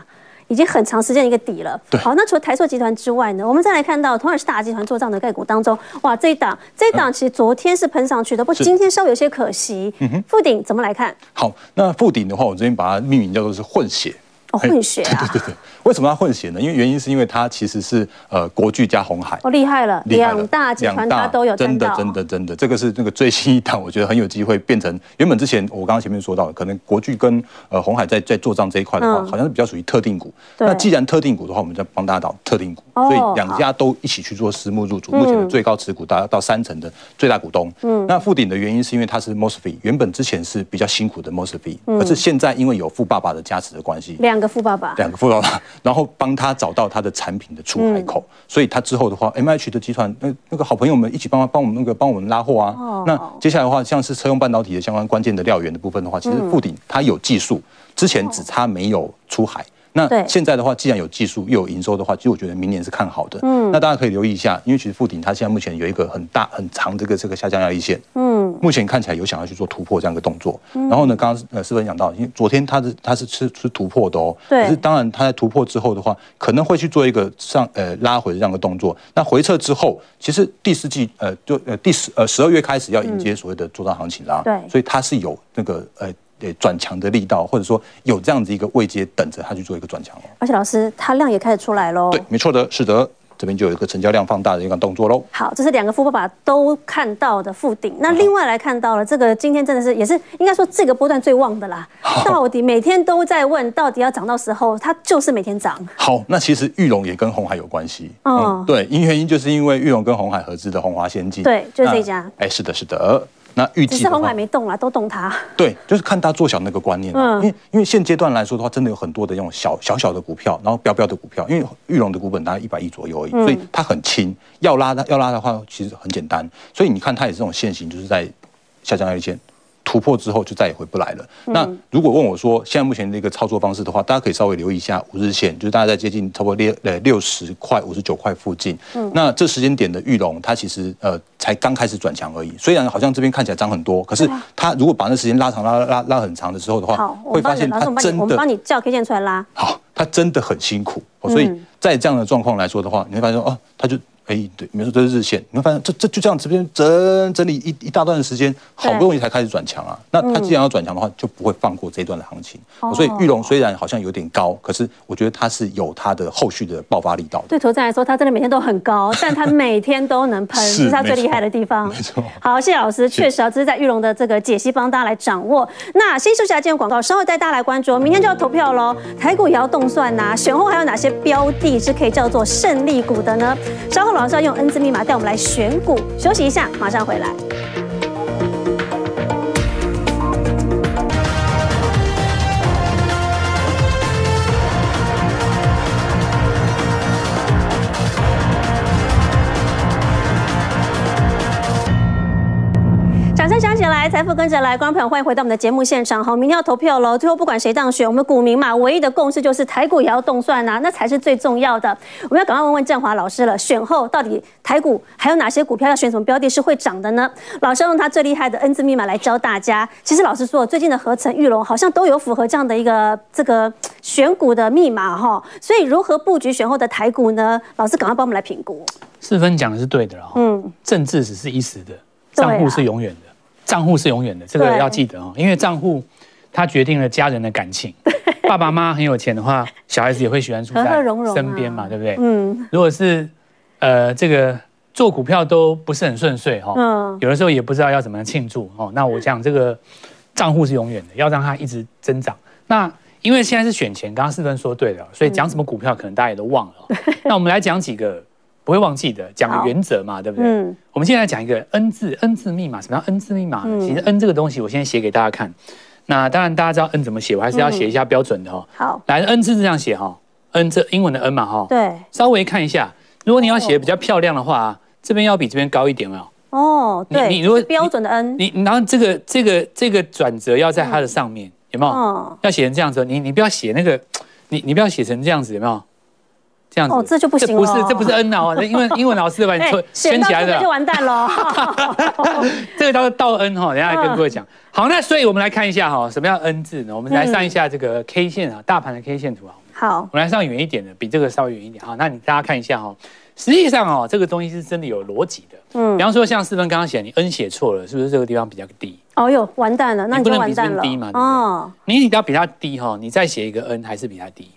已经很长时间一个底了。对，好，那除了台塑集团之外呢，我们再来看到同样是大集团做账的概股当中，哇，这一档这一档其实昨天是喷上去的，不过今天稍微有些可惜。嗯哼，富鼎怎么来看？好，那富鼎的话，我这边把它命名叫做是混血。哦，混血啊！对对对，为什么要混血呢？因为原因是因为它其实是呃国巨加红海，哦厉害了，两大集团它都有真的真的真的，这个是那个最新一档，我觉得很有机会变成原本之前我刚刚前面说到的，可能国巨跟呃红海在在做账这一块的话，好像是比较属于特定股。那既然特定股的话，我们就帮大家找特定股，所以两家都一起去做私募入主，目前的最高持股达到三成的最大股东。嗯，那富鼎的原因是因为它是 MOSFET，原本之前是比较辛苦的 MOSFET，可是现在因为有富爸爸的加持的关系，两个富爸爸，两个富爸爸，然后帮他找到他的产品的出海口，所以他之后的话，MH 的集团那那个好朋友们一起帮他帮我们那个帮我们拉货啊。那接下来的话，像是车用半导体的相关关键的料源的部分的话，其实富鼎它有技术，之前只差没有出海。那现在的话，既然有技术又有营收的话，其实我觉得明年是看好的。嗯，那大家可以留意一下，因为其实富鼎它现在目前有一个很大很长这个这个下降压力线。嗯，目前看起来有想要去做突破这样一个动作。然后呢，刚刚呃，士芬讲到，因为昨天它是它是是是突破的哦。对。可是当然，它在突破之后的话，可能会去做一个上呃拉回的这样一个动作。那回撤之后，其实第四季呃就呃第十呃十二月开始要迎接所谓的做账行情啦。对。所以它是有那个呃。对转强的力道，或者说有这样子一个位阶等着它去做一个转强哦。而且老师，它量也开始出来喽。对，没错的，是的，这边就有一个成交量放大的一个动作喽。好，这是两个富爸爸都看到的富鼎。那另外来看到了这个，今天真的是也是应该说这个波段最旺的啦。到底每天都在问，到底要涨到时候，它就是每天涨。好，那其实玉龙也跟红海有关系。嗯，对，因原因就是因为玉龙跟红海合资的红华先进。对，就是这家。哎，是的，是的。那预计只是红海没动了，都动它。[laughs] 对，就是看它做小那个观念。嗯，因为因为现阶段来说的话，真的有很多的那种小小小的股票，然后标标的股票。因为玉龙的股本大概一百亿左右而已，所以它很轻。要拉的要拉的话，其实很简单。所以你看它也是这种线型，就是在下降压力线。突破之后就再也回不来了。那如果问我说，现在目前的一个操作方式的话，大家可以稍微留意一下五日线，就是大家在接近差不多六呃六十块、五十九块附近。嗯，那这时间点的玉龙，它其实呃才刚开始转强而已。虽然好像这边看起来涨很多，可是它如果把那时间拉长、拉拉拉很长的时候的话，会发现它真的。我们帮你叫 K 线出来拉。好，它真的很辛苦。所以在这样的状况来说的话，你会发现说哦，它就。哎，对，比如说这是日线，你会发现这这就这样，这边整整理一一大段的时间，好不容易才开始转强啊。那它既然要转强的话，就不会放过这一段的行情。所以玉龙虽然好像有点高，可是我觉得它是有它的后续的爆发力道的。对投资人来说，它真的每天都很高，[laughs] 但它每天都能喷，是，是它最厉害的地方。没错。好，谢谢老师，确实啊，这是在玉龙的这个解析帮大家来掌握。那先休息下，进入广告，稍后带大家来关注。明天就要投票喽，台股也要动算呐，选后还有哪些标的是可以叫做胜利股的呢？稍后老师要用 N 字密码。带我们来选股，休息一下，马上回来。想起来，财富跟着来，观众朋友欢迎回到我们的节目现场。好，明天要投票喽。最后不管谁当选，我们股民嘛，唯一的共识就是台股也要动算呐、啊，那才是最重要的。我们要赶快问问振华老师了，选后到底台股还有哪些股票要选什么标的是会涨的呢？老师用他最厉害的 N 字密码来教大家。其实老实说，最近的合成、玉龙好像都有符合这样的一个这个选股的密码哈。所以如何布局选后的台股呢？老师赶快帮我们来评估。四分讲的是对的哦。嗯，政治只是一时的，账户是永远的。账户是永远的，这个要记得哦，因为账户它决定了家人的感情。[laughs] 爸爸妈妈很有钱的话，小孩子也会喜欢住在身边嘛，对不对？嗯。如果是呃这个做股票都不是很顺遂哈，嗯，有的时候也不知道要怎么样庆祝哦。那我讲这个账户是永远的，要让它一直增长。那因为现在是选前，刚刚四分说对了，所以讲什么股票可能大家也都忘了。[laughs] 那我们来讲几个。不会忘记的，讲原则嘛，对不对？嗯。我们现在讲一个 N 字 N 字密码，什么叫 N 字密码？其实 N 这个东西，我先写给大家看。那当然大家知道 N 怎么写，我还是要写一下标准的哈。好，来 N 字是这样写哈，N 这英文的 N 嘛哈。对。稍微看一下，如果你要写的比较漂亮的话，这边要比这边高一点哦。哦，对。你如果标准的 N，你然后这个这个这个转折要在它的上面，有没有？要写成这样子，你你不要写那个，你你不要写成这样子，有没有？这样子哦，这就不行了。这不是，这不是 N 哦，因为 [laughs] 英文老师把你圈起来的，就完蛋了。[laughs] 这个叫做倒 N 哈，等下来跟各位讲。[laughs] 好，那所以我们来看一下哈，什么叫 N 字呢？我们来上一下这个 K 线啊，大盘的 K 线图啊。好，我们来上远一点的，比这个稍微远一点。好，那你大家看一下哈，实际上哦，这个东西是真的有逻辑的。嗯，比方说像四分刚刚写，你 n 写错了，是不是这个地方比较低？哦哟，完蛋了，那你就完蛋了。你不能比这边低嘛？哦，你你要比它低哈，你再写一个 n 还是比它低。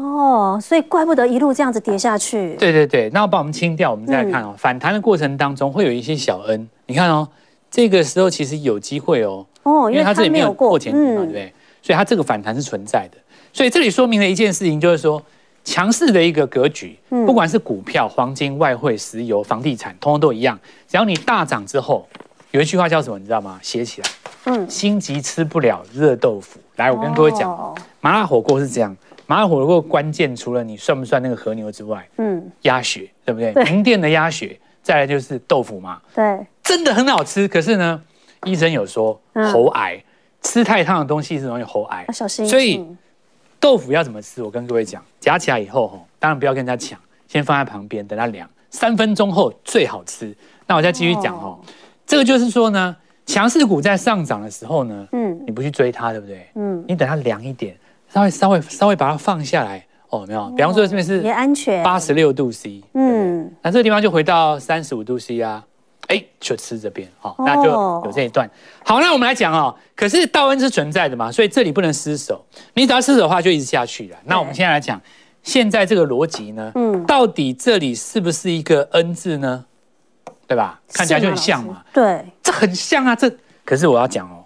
哦，所以怪不得一路这样子跌下去。对对对，那我把我们清掉，我们再来看哦，嗯、反弹的过程当中会有一些小恩你看哦，这个时候其实有机会哦。哦，因为它这里没有过前低嘛，对不对？所以它这个反弹是存在的。所以这里说明了一件事情，就是说。强势的一个格局，不管是股票、黄金、外汇、石油、房地产，通通都一样。只要你大涨之后，有一句话叫什么？你知道吗？写起来。嗯，心急吃不了热豆腐。来，我跟各位讲，麻辣火锅是这样。麻辣火锅关键除了你算不算那个和牛之外，嗯，鸭血对不对？名店的鸭血，再来就是豆腐嘛。对，真的很好吃。可是呢，医生有说喉癌，吃太烫的东西是容易喉癌，小心。所以。豆腐要怎么吃？我跟各位讲，夹起来以后，当然不要跟人家抢，先放在旁边，等它凉，三分钟后最好吃。那我再继续讲哦，这个就是说呢，强势股在上涨的时候呢，嗯，你不去追它，对不对？嗯，你等它凉一点，稍微稍微稍微把它放下来，哦，没有，比方说这边是也安全，八十六度 C，嗯，那这个地方就回到三十五度 C 啊。哎，就吃这边，好，那就有这一段。好，那我们来讲哦。可是道恩是存在的嘛，所以这里不能失手。你只要失手的话，就一直下去了。那我们现在来讲，现在这个逻辑呢，嗯，到底这里是不是一个恩字呢？对吧？看起来就很像嘛。对，这很像啊。这可是我要讲哦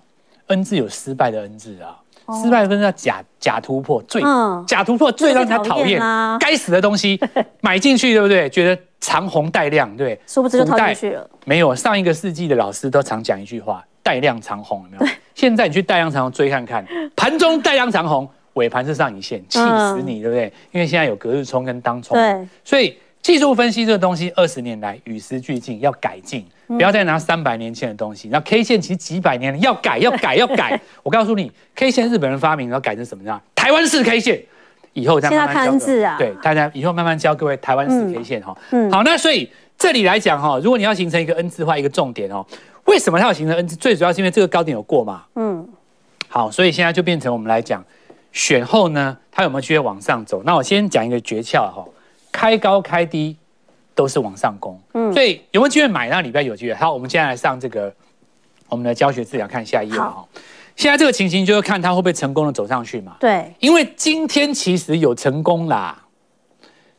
恩字有失败的恩字啊，失败的分叫假假突破，最假突破最让人家讨厌，该死的东西 [laughs] 买进去，对不对？觉得。长红带量，对，殊不知就套进去了。没有，上一个世纪的老师都常讲一句话：带量长红，有没有？现在你去带量长红追看看，[laughs] 盘中带量长红，尾盘是上影线，气死你，对不对？因为现在有隔日冲跟当冲，对，所以技术分析这个东西，二十年来与时俱进，要改进，不要再拿三百年前的东西。那 K 线其实几百年了，要改，[laughs] 要改，要改。我告诉你，K 线日本人发明，然后改成什么样？台湾式 K 线。以后再慢慢教字啊，对大家以后慢慢教各位台湾式 K 线哈。嗯，好，那所以这里来讲哈，如果你要形成一个 N 字化，一个重点哦，为什么它要形成 N 字？最主要是因为这个高点有过嘛。嗯，好，所以现在就变成我们来讲选后呢，它有没有机会往上走？那我先讲一个诀窍哈，开高开低都是往上攻。嗯，所以有没有机会买？那礼拜有机会。好，我们接下来上这个我们的教学资料，看下一页哈。现在这个情形就是看它会不会成功的走上去嘛？对，因为今天其实有成功啦，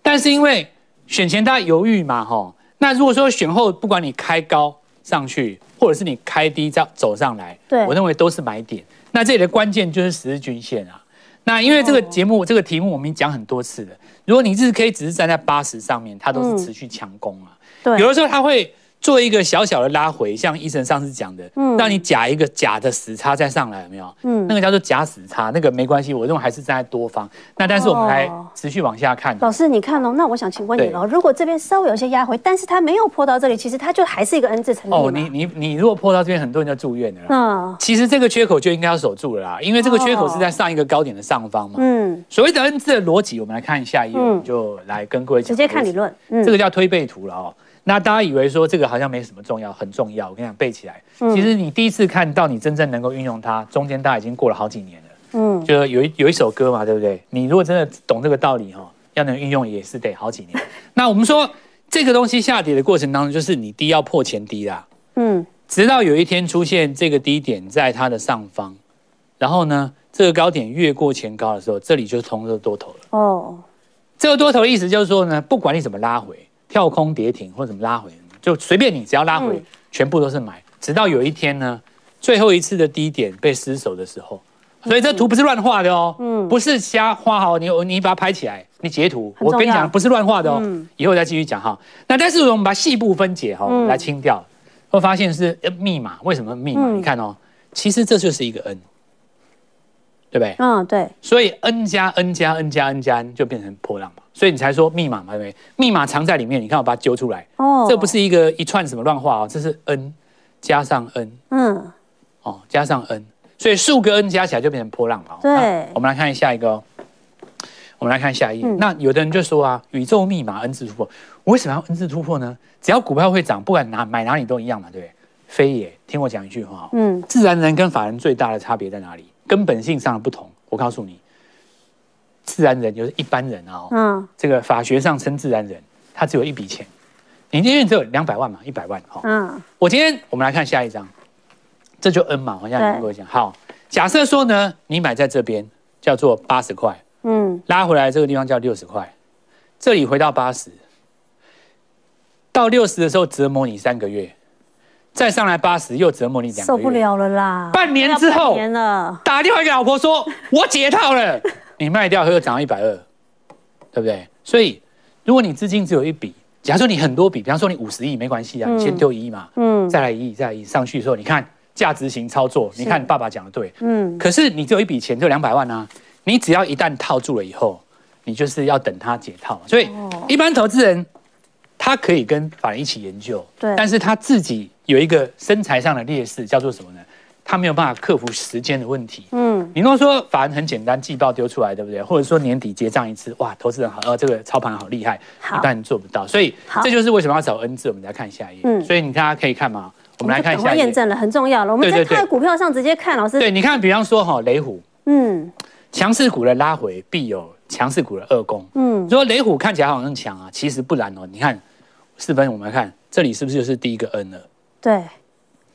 但是因为选前大家犹豫嘛，哈。那如果说选后不管你开高上去，或者是你开低再走上来，对，我认为都是买点。那这里的关键就是十日均线啊。那因为这个节目这个题目我们已经讲很多次了，如果你日 K 只是站在八十上面，它都是持续强攻啊。对，有的时候它会。做一个小小的拉回，像医生上次讲的，嗯，让你假一个假的死叉再上来，有没有？嗯，那个叫做假死叉，那个没关系，我认为还是站在多方。那但是我们来持续往下看。老师，你看哦，那我想请问你哦，如果这边稍微有些压回，但是它没有破到这里，其实它就还是一个 N 字成立。哦，你你你如果破到这边，很多人就住院了。嗯，其实这个缺口就应该要守住了啦，因为这个缺口是在上一个高点的上方嘛。嗯，所谓的 N 字的逻辑，我们来看下一页，就来跟各位直接看理论。嗯，这个叫推背图了哦。那大家以为说这个好像没什么重要，很重要。我跟你讲，背起来。其实你第一次看到你真正能够运用它，中间大概已经过了好几年了。嗯，就有一有一首歌嘛，对不对？你如果真的懂这个道理哈，要能运用也是得好几年。[laughs] 那我们说这个东西下跌的过程当中，就是你低要破前低啦。嗯，直到有一天出现这个低点在它的上方，然后呢，这个高点越过前高的时候，这里就通这个多头了。哦，这个多头的意思就是说呢，不管你怎么拉回。跳空跌停或者怎么拉回，就随便你，只要拉回，嗯、全部都是买。直到有一天呢，最后一次的低点被失守的时候，所以这图不是乱画的哦，嗯，不是瞎画好，你你把它拍起来，你截图，我跟你讲不是乱画的哦，嗯、以后再继续讲哈。那但是我们把细部分解哈，来清掉，会发现是密码。为什么密码？嗯、你看哦，其实这就是一个 N，对不对？嗯，对。所以 N 加 N 加 N 加 N 加 N 就变成波浪嘛。所以你才说密码嘛，对不对？密码藏在里面，你看我把它揪出来。哦，这不是一个一串什么乱画哦，这是 n 加上 n。嗯，哦，加上 n，所以数个 n 加起来就变成波浪嘛。对，我们来看下一个哦。我们来看下一页。嗯、那有的人就说啊，宇宙密码 n 次突破，我为什么要 n 次突破呢？只要股票会涨，不管哪买哪里都一样嘛，对不对？非也，听我讲一句话。嗯，自然人跟法人最大的差别在哪里？根本性上的不同，我告诉你。自然人就是一般人啊，嗯，这个法学上称自然人，他只有一笔钱，你因为只有两百万嘛，一百万哈。嗯。我今天我们来看下一张，这就 N 嘛，我现在跟各位讲。好，假设说呢，你买在这边叫做八十块，嗯，拉回来这个地方叫六十块，这里回到八十，到六十的时候折磨你三个月。再上来八十，又折磨你两个月，受不了了啦！半年之后，打电话给老婆说：“我解套了。[laughs] ”你卖掉又涨到一百二，对不对？所以，如果你资金只有一笔，假如说你很多笔，比方说你五十亿没关系啊，你先丢一亿嘛，嗯，再来一亿，再来一亿上去的时候，你看价值型操作，你看爸爸讲的对，嗯。可是你只有一笔钱，就两百万啊，你只要一旦套住了以后，你就是要等它解套。所以，一般投资人他可以跟法人一起研究，对，但是他自己。有一个身材上的劣势，叫做什么呢？他没有办法克服时间的问题。嗯，你如果说法人很简单，季报丢出来，对不对？或者说年底结账一次，哇，投资人好，呃，这个操盘好厉害，好一般人做不到。所以这就是为什么要找 N 字。我们来看下一页。嗯，所以你大家可以看吗？我们来看一下。验证了，很重要了。我们在看股票上直接看，老师。对，你看，比方说哈，雷虎，嗯，强势股的拉回必有强势股的二攻。嗯，说雷虎看起来好像强啊，其实不然哦。你看四分，我们来看这里是不是就是第一个 N 了？对，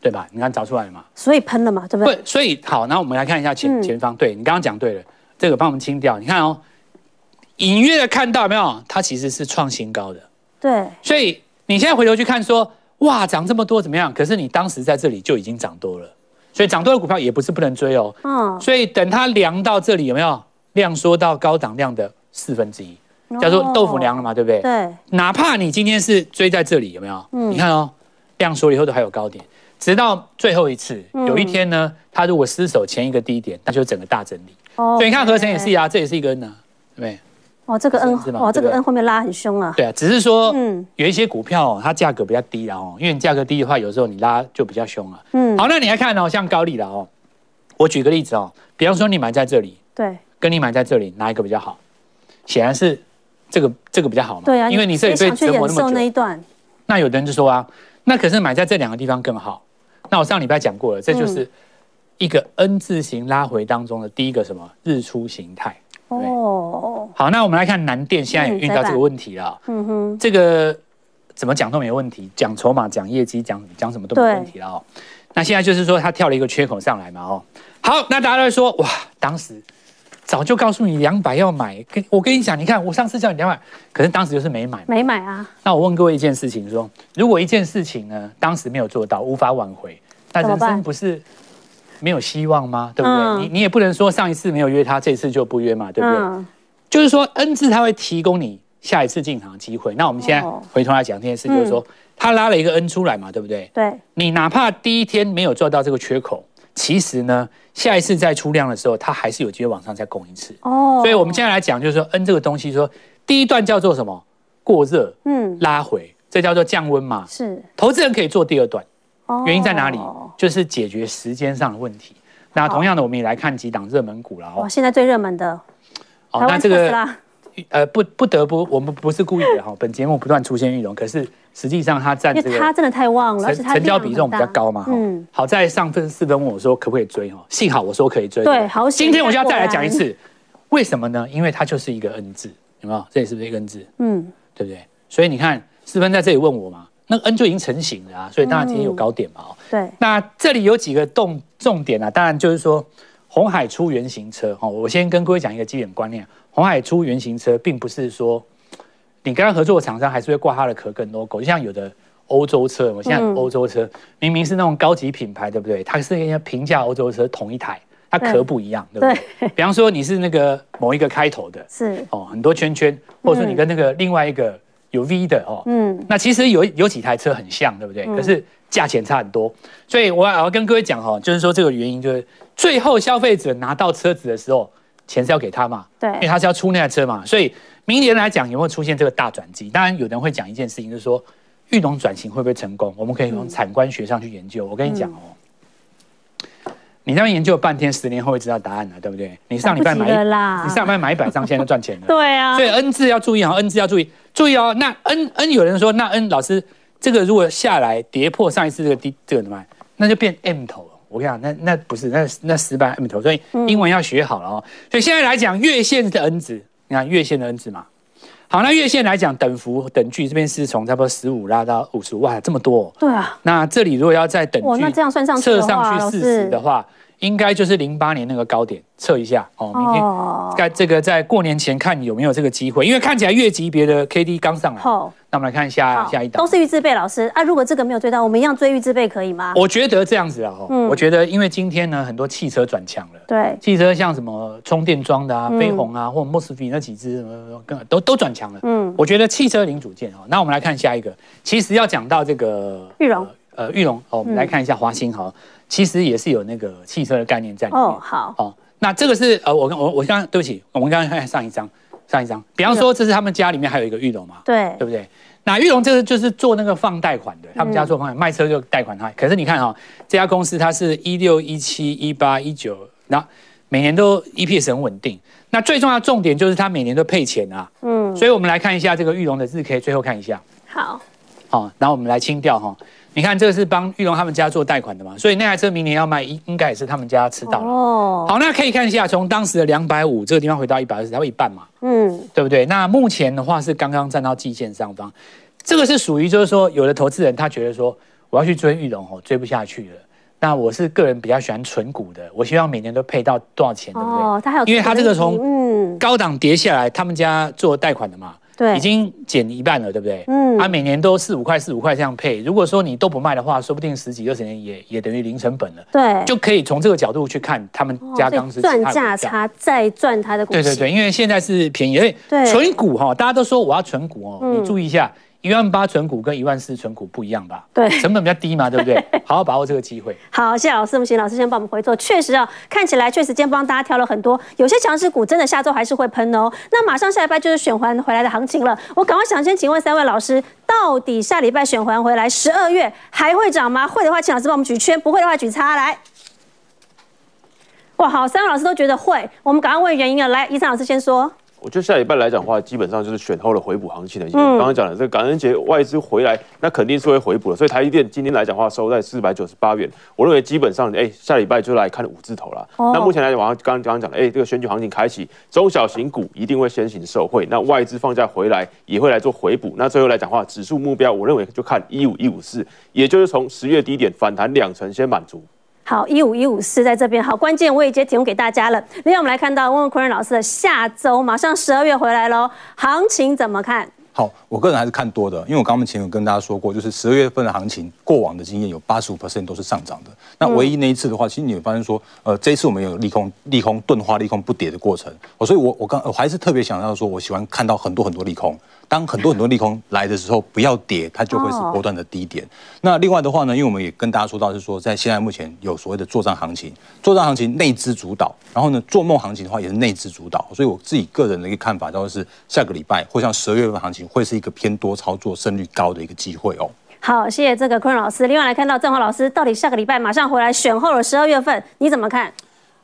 对吧？你看找出来了嘛？所以喷了嘛，对不对？对，所以好，那我们来看一下前前方。对，你刚刚讲对了，这个帮我们清掉。你看哦，隐约的看到没有？它其实是创新高的。对，所以你现在回头去看说，哇，涨这么多怎么样？可是你当时在这里就已经涨多了，所以涨多的股票也不是不能追哦。嗯。所以等它量到这里有没有量缩到高档量的四分之一，叫做豆腐凉了嘛？对不对？对。哪怕你今天是追在这里有没有？嗯。你看哦。量缩了以后都还有高点，直到最后一次，有一天呢，它如果失守前一个低点，那就整个大整理。哦所以你看合成也是啊，这也是一个 N 啊，对不对？哦，这个 N 哦，这个 N 后面拉很凶啊。对啊，只是说，嗯，有一些股票它价格比较低了哦，因为你价格低的话，有时候你拉就比较凶啊。嗯，好，那你来看哦，像高利了哦，我举个例子哦，比方说你买在这里，对，跟你买在这里哪一个比较好？显然是这个这个比较好嘛。对啊，因为你这里被折磨那么久。那一段。那有的人就说啊。那可是买在这两个地方更好。那我上礼拜讲过了，这就是一个 N 字形拉回当中的第一个什么日出形态。哦，好，那我们来看南电现在也遇到这个问题了。嗯哼，这个怎么讲都没问题，讲筹码、讲业绩、讲讲什么都没问题了哦。那现在就是说它跳了一个缺口上来嘛哦。好，那大家都会说哇，当时。早就告诉你两百要买，跟我跟你讲，你看我上次叫你两百，可是当时就是没买，没买啊。那我问各位一件事情，说如果一件事情呢，当时没有做到，无法挽回，那人生不是没有希望吗？对不对？嗯、你你也不能说上一次没有约他，这次就不约嘛，对不对？嗯、就是说 N 字他会提供你下一次进场的机会。那我们现在回头来讲这件事，就是说他拉了一个 N 出来嘛，对不对？对。你哪怕第一天没有做到这个缺口。其实呢，下一次再出量的时候，它还是有机会往上再攻一次。哦，所以我们现在来讲，就是说，N 这个东西说，第一段叫做什么？过热，嗯，拉回，这叫做降温嘛。是，投资人可以做第二段。哦，原因在哪里？就是解决时间上的问题。那同样的，我们也来看几档热门股了哦。现在最热门的，哦，那这个。呃，不不得不，我们不是故意的哈。本节目不断出现玉龙，可是实际上它占这个，它真的太旺了，成交比重比较高嘛。嗯，好在上分四分问我说可不可以追哈，幸好我说可以追。对，好。今天我就要再来讲一次，为什么呢？因为它就是一个 N 字，有没有？这里是不是一个 N 字？嗯，对不对？所以你看四分在这里问我嘛，那 N 就已经成型了啊，所以当然今天有高点嘛。对。那这里有几个重重点啊，当然就是说红海出原型车哈，我先跟各位讲一个基本观念。鸿海出原型车，并不是说你跟他合作的厂商还是会挂他的壳跟 logo，就像有的欧洲车，我现在欧洲车明明是那种高级品牌，对不对？它是一些平价欧洲车同一台，它壳不一样，对不对？对。比方说你是那个某一个开头的，是哦，很多圈圈，或者说你跟那个另外一个有 V 的哦，嗯，那其实有有几台车很像，对不对？可是价钱差很多，所以我要我要跟各位讲哈，就是说这个原因就是最后消费者拿到车子的时候。钱是要给他嘛？对，因为他是要出那台车嘛，所以明年来讲有没有出现这个大转机？当然，有人会讲一件事情，就是说裕农转型会不会成功？我们可以从产官学上去研究。我跟你讲哦，嗯、你那边研究了半天，十年后会知道答案了，对不对？你上礼拜买，你上礼拜买一百张，现在就赚钱了。对啊，所以 N 字要注意哦，N 字要注意，注意哦。那 N N 有人说，那 N 老师这个如果下来跌破上一次这个低，这个怎么办？那就变 M 头了。我跟你讲，那那不是那那失败 M 头，所以英文要学好了哦。所以现在来讲，月线的 N 值，你看月线的 N 值嘛。好，那月线来讲，等幅等距这边是从差不多十五拉到五十五，哇，这么多。对啊。那这里如果要再等距，那这样算上测上去四十的话。应该就是零八年那个高点，测一下哦。明天在这个在过年前看有没有这个机会，因为看起来月级别的 K D 刚上来。好，那我们来看下下一档。都是玉字辈老师啊，如果这个没有追到，我们一样追玉字辈可以吗？我觉得这样子啊，嗯，我觉得因为今天呢很多汽车转强了，对，汽车像什么充电桩的啊，飞鸿啊，或者 Mosfet 那几只，都都转强了。嗯，我觉得汽车零组件哦，那我们来看下一个，其实要讲到这个裕隆，呃，玉龙，好，我们来看一下华新哈。其实也是有那个汽车的概念在里面。哦，好。哦，那这个是呃，我我我刚刚对不起，我们刚刚看上一张，上一张。比方说，这是他们家里面还有一个玉龙嘛？对，对不对？那玉龙这个就是做那个放贷款的，他们家做放贷，卖车就贷款他。可是你看哈，这家公司它是一六一七一八一九，那每年都 EPS 很稳定。那最重要的重点就是它每年都配钱啊。嗯。所以我们来看一下这个玉龙的日 K，最后看一下。好。好，然后我们来清掉哈。你看，这个是帮玉龙他们家做贷款的嘛，所以那台车明年要卖，应应该也是他们家吃到了。哦，好，那可以看一下，从当时的两百五这个地方回到一百二十，它会一半嘛，嗯，对不对？那目前的话是刚刚站到季线上方，这个是属于就是说，有的投资人他觉得说，我要去追玉龙哦，追不下去了。那我是个人比较喜欢纯股的，我希望每年都配到多少钱，对不对？哦，他还有，因为他这个从高档跌下来，他们家做贷款的嘛。对，已经减一半了，对不对？嗯，他、啊、每年都四五块、四五块这样配。如果说你都不卖的话，说不定十几二十年也也等于零成本了。对，就可以从这个角度去看他们家当时赚价差，再赚它的股。对对对，因为现在是便宜，因为存股哈，大家都说我要存股哦，嗯、你注意一下。一万八存股跟一万四存股不一样吧？对，成本比较低嘛，对不对？[laughs] 好好把握这个机会。好，谢谢老师。我们请老师先帮我们回座。确实啊，看起来确实今天帮大家挑了很多，有些强势股真的下周还是会喷哦。那马上下礼拜就是选环回来的行情了。我赶快想先请问三位老师，到底下礼拜选环回来，十二月还会涨吗？会的话，请老师帮我们举圈；不会的话，举叉来。哇，好，三位老师都觉得会，我们赶快问原因啊。来，一三老师先说。我觉得下礼拜来讲的话，基本上就是选后的回补行情了。刚刚讲的这个感恩节外资回来，那肯定是会回补的。所以台积电今天来讲的话，收在四百九十八元。我认为基本上，哎，下礼拜就来看五字头了。那目前来讲，刚刚刚讲的，哎，这个选举行情开启，中小型股一定会先行受惠。那外资放假回来也会来做回补。那最后来讲的话，指数目标，我认为就看一五一五四，也就是从十月低点反弹两成先满足。好，一五一五四在这边，好，关键我已经提供给大家了。另外，我们来看到问问坤仁老师的下周，马上十二月回来喽，行情怎么看？好，我个人还是看多的，因为我刚刚前有跟大家说过，就是十二月份的行情，过往的经验有八十五 percent 都是上涨的。那唯一那一次的话，其实你会发现说，呃，这一次我们有利空、利空钝化、利空不跌的过程。我所以我，我我刚我还是特别想要说，我喜欢看到很多很多利空。当很多很多利空来的时候，不要跌，它就会是波段的低点。那另外的话呢，因为我们也跟大家说到是说，在现在目前有所谓的作帐行情，作帐行情内资主导，然后呢，做梦行情的话也是内资主导。所以我自己个人的一个看法，就是下个礼拜或像十二月份行情，会是一个偏多操作胜率高的一个机会哦。好，谢谢这个坤仁老师。另外来看到郑华老师，到底下个礼拜马上回来选后的十二月份，你怎么看？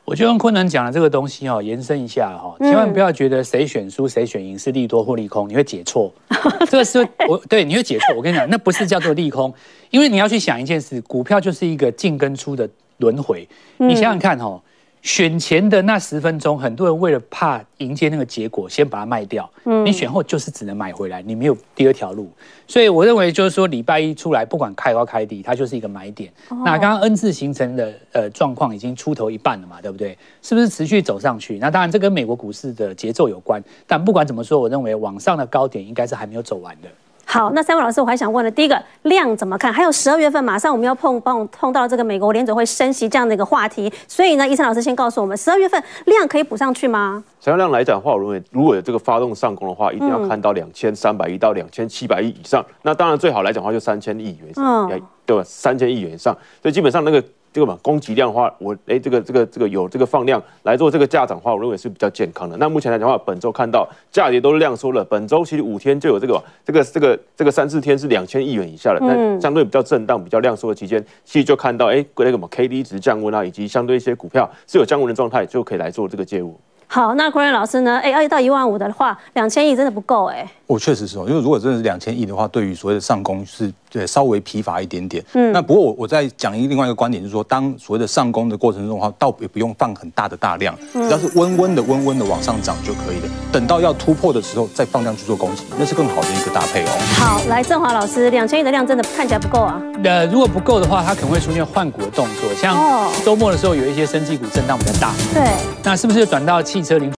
我就用昆能讲的这个东西哦，延伸一下哈，千万不要觉得谁选输谁选赢是利多或利空，你会解错。[laughs] 这个是我对你会解错。我跟你讲，那不是叫做利空，因为你要去想一件事，股票就是一个进跟出的轮回。你想想看哈。选前的那十分钟，很多人为了怕迎接那个结果，先把它卖掉。嗯，你选后就是只能买回来，你没有第二条路。所以我认为就是说，礼拜一出来，不管开高开低，它就是一个买点。哦、那刚刚 N 字形成的呃状况已经出头一半了嘛，对不对？是不是持续走上去？那当然，这跟美国股市的节奏有关。但不管怎么说，我认为往上的高点应该是还没有走完的。好，那三位老师，我还想问的，第一个量怎么看？还有十二月份马上我们要碰碰碰到这个美国联准会升息这样的一个话题，所以呢，医生老师先告诉我们，十二月份量可以补上去吗？成交量来讲的话，我认为如果有这个发动上攻的话，一定要看到两千三百亿到两千七百亿以上。嗯、那当然最好来讲的话就三千亿元，嗯，对吧？三千亿元以上，所以基本上那个。这个嘛，供给量的话，我哎，这个这个这个有这个放量来做这个价涨的话，我认为是比较健康的。那目前来讲的话，本周看到价跌都是量缩了，本周其实五天就有这个这个这个这个三四天是两千亿元以下的，那相对比较震荡、比较量缩的期间，其实就看到哎，那个什么 K D 值降温啊，以及相对一些股票是有降温的状态，就可以来做这个介入。好，那郭仁老师呢？哎，要到一万五的话，两千亿真的不够哎。我确实是哦，因为如果真的是两千亿的话，对于所谓的上攻是对稍微疲乏一点点。嗯，那不过我我在讲一个另外一个观点，就是说，当所谓的上攻的过程中的话，倒也不用放很大的大量，只要是温温的、温温的往上涨就可以了。等到要突破的时候，再放量去做攻击，那是更好的一个搭配哦。好，来振华老师，两千亿的量真的看起来不够啊。呃，如果不够的话，它可能会出现换股的动作，像周末的时候有一些生技股震荡比较大。对，那是不是转到汽车零？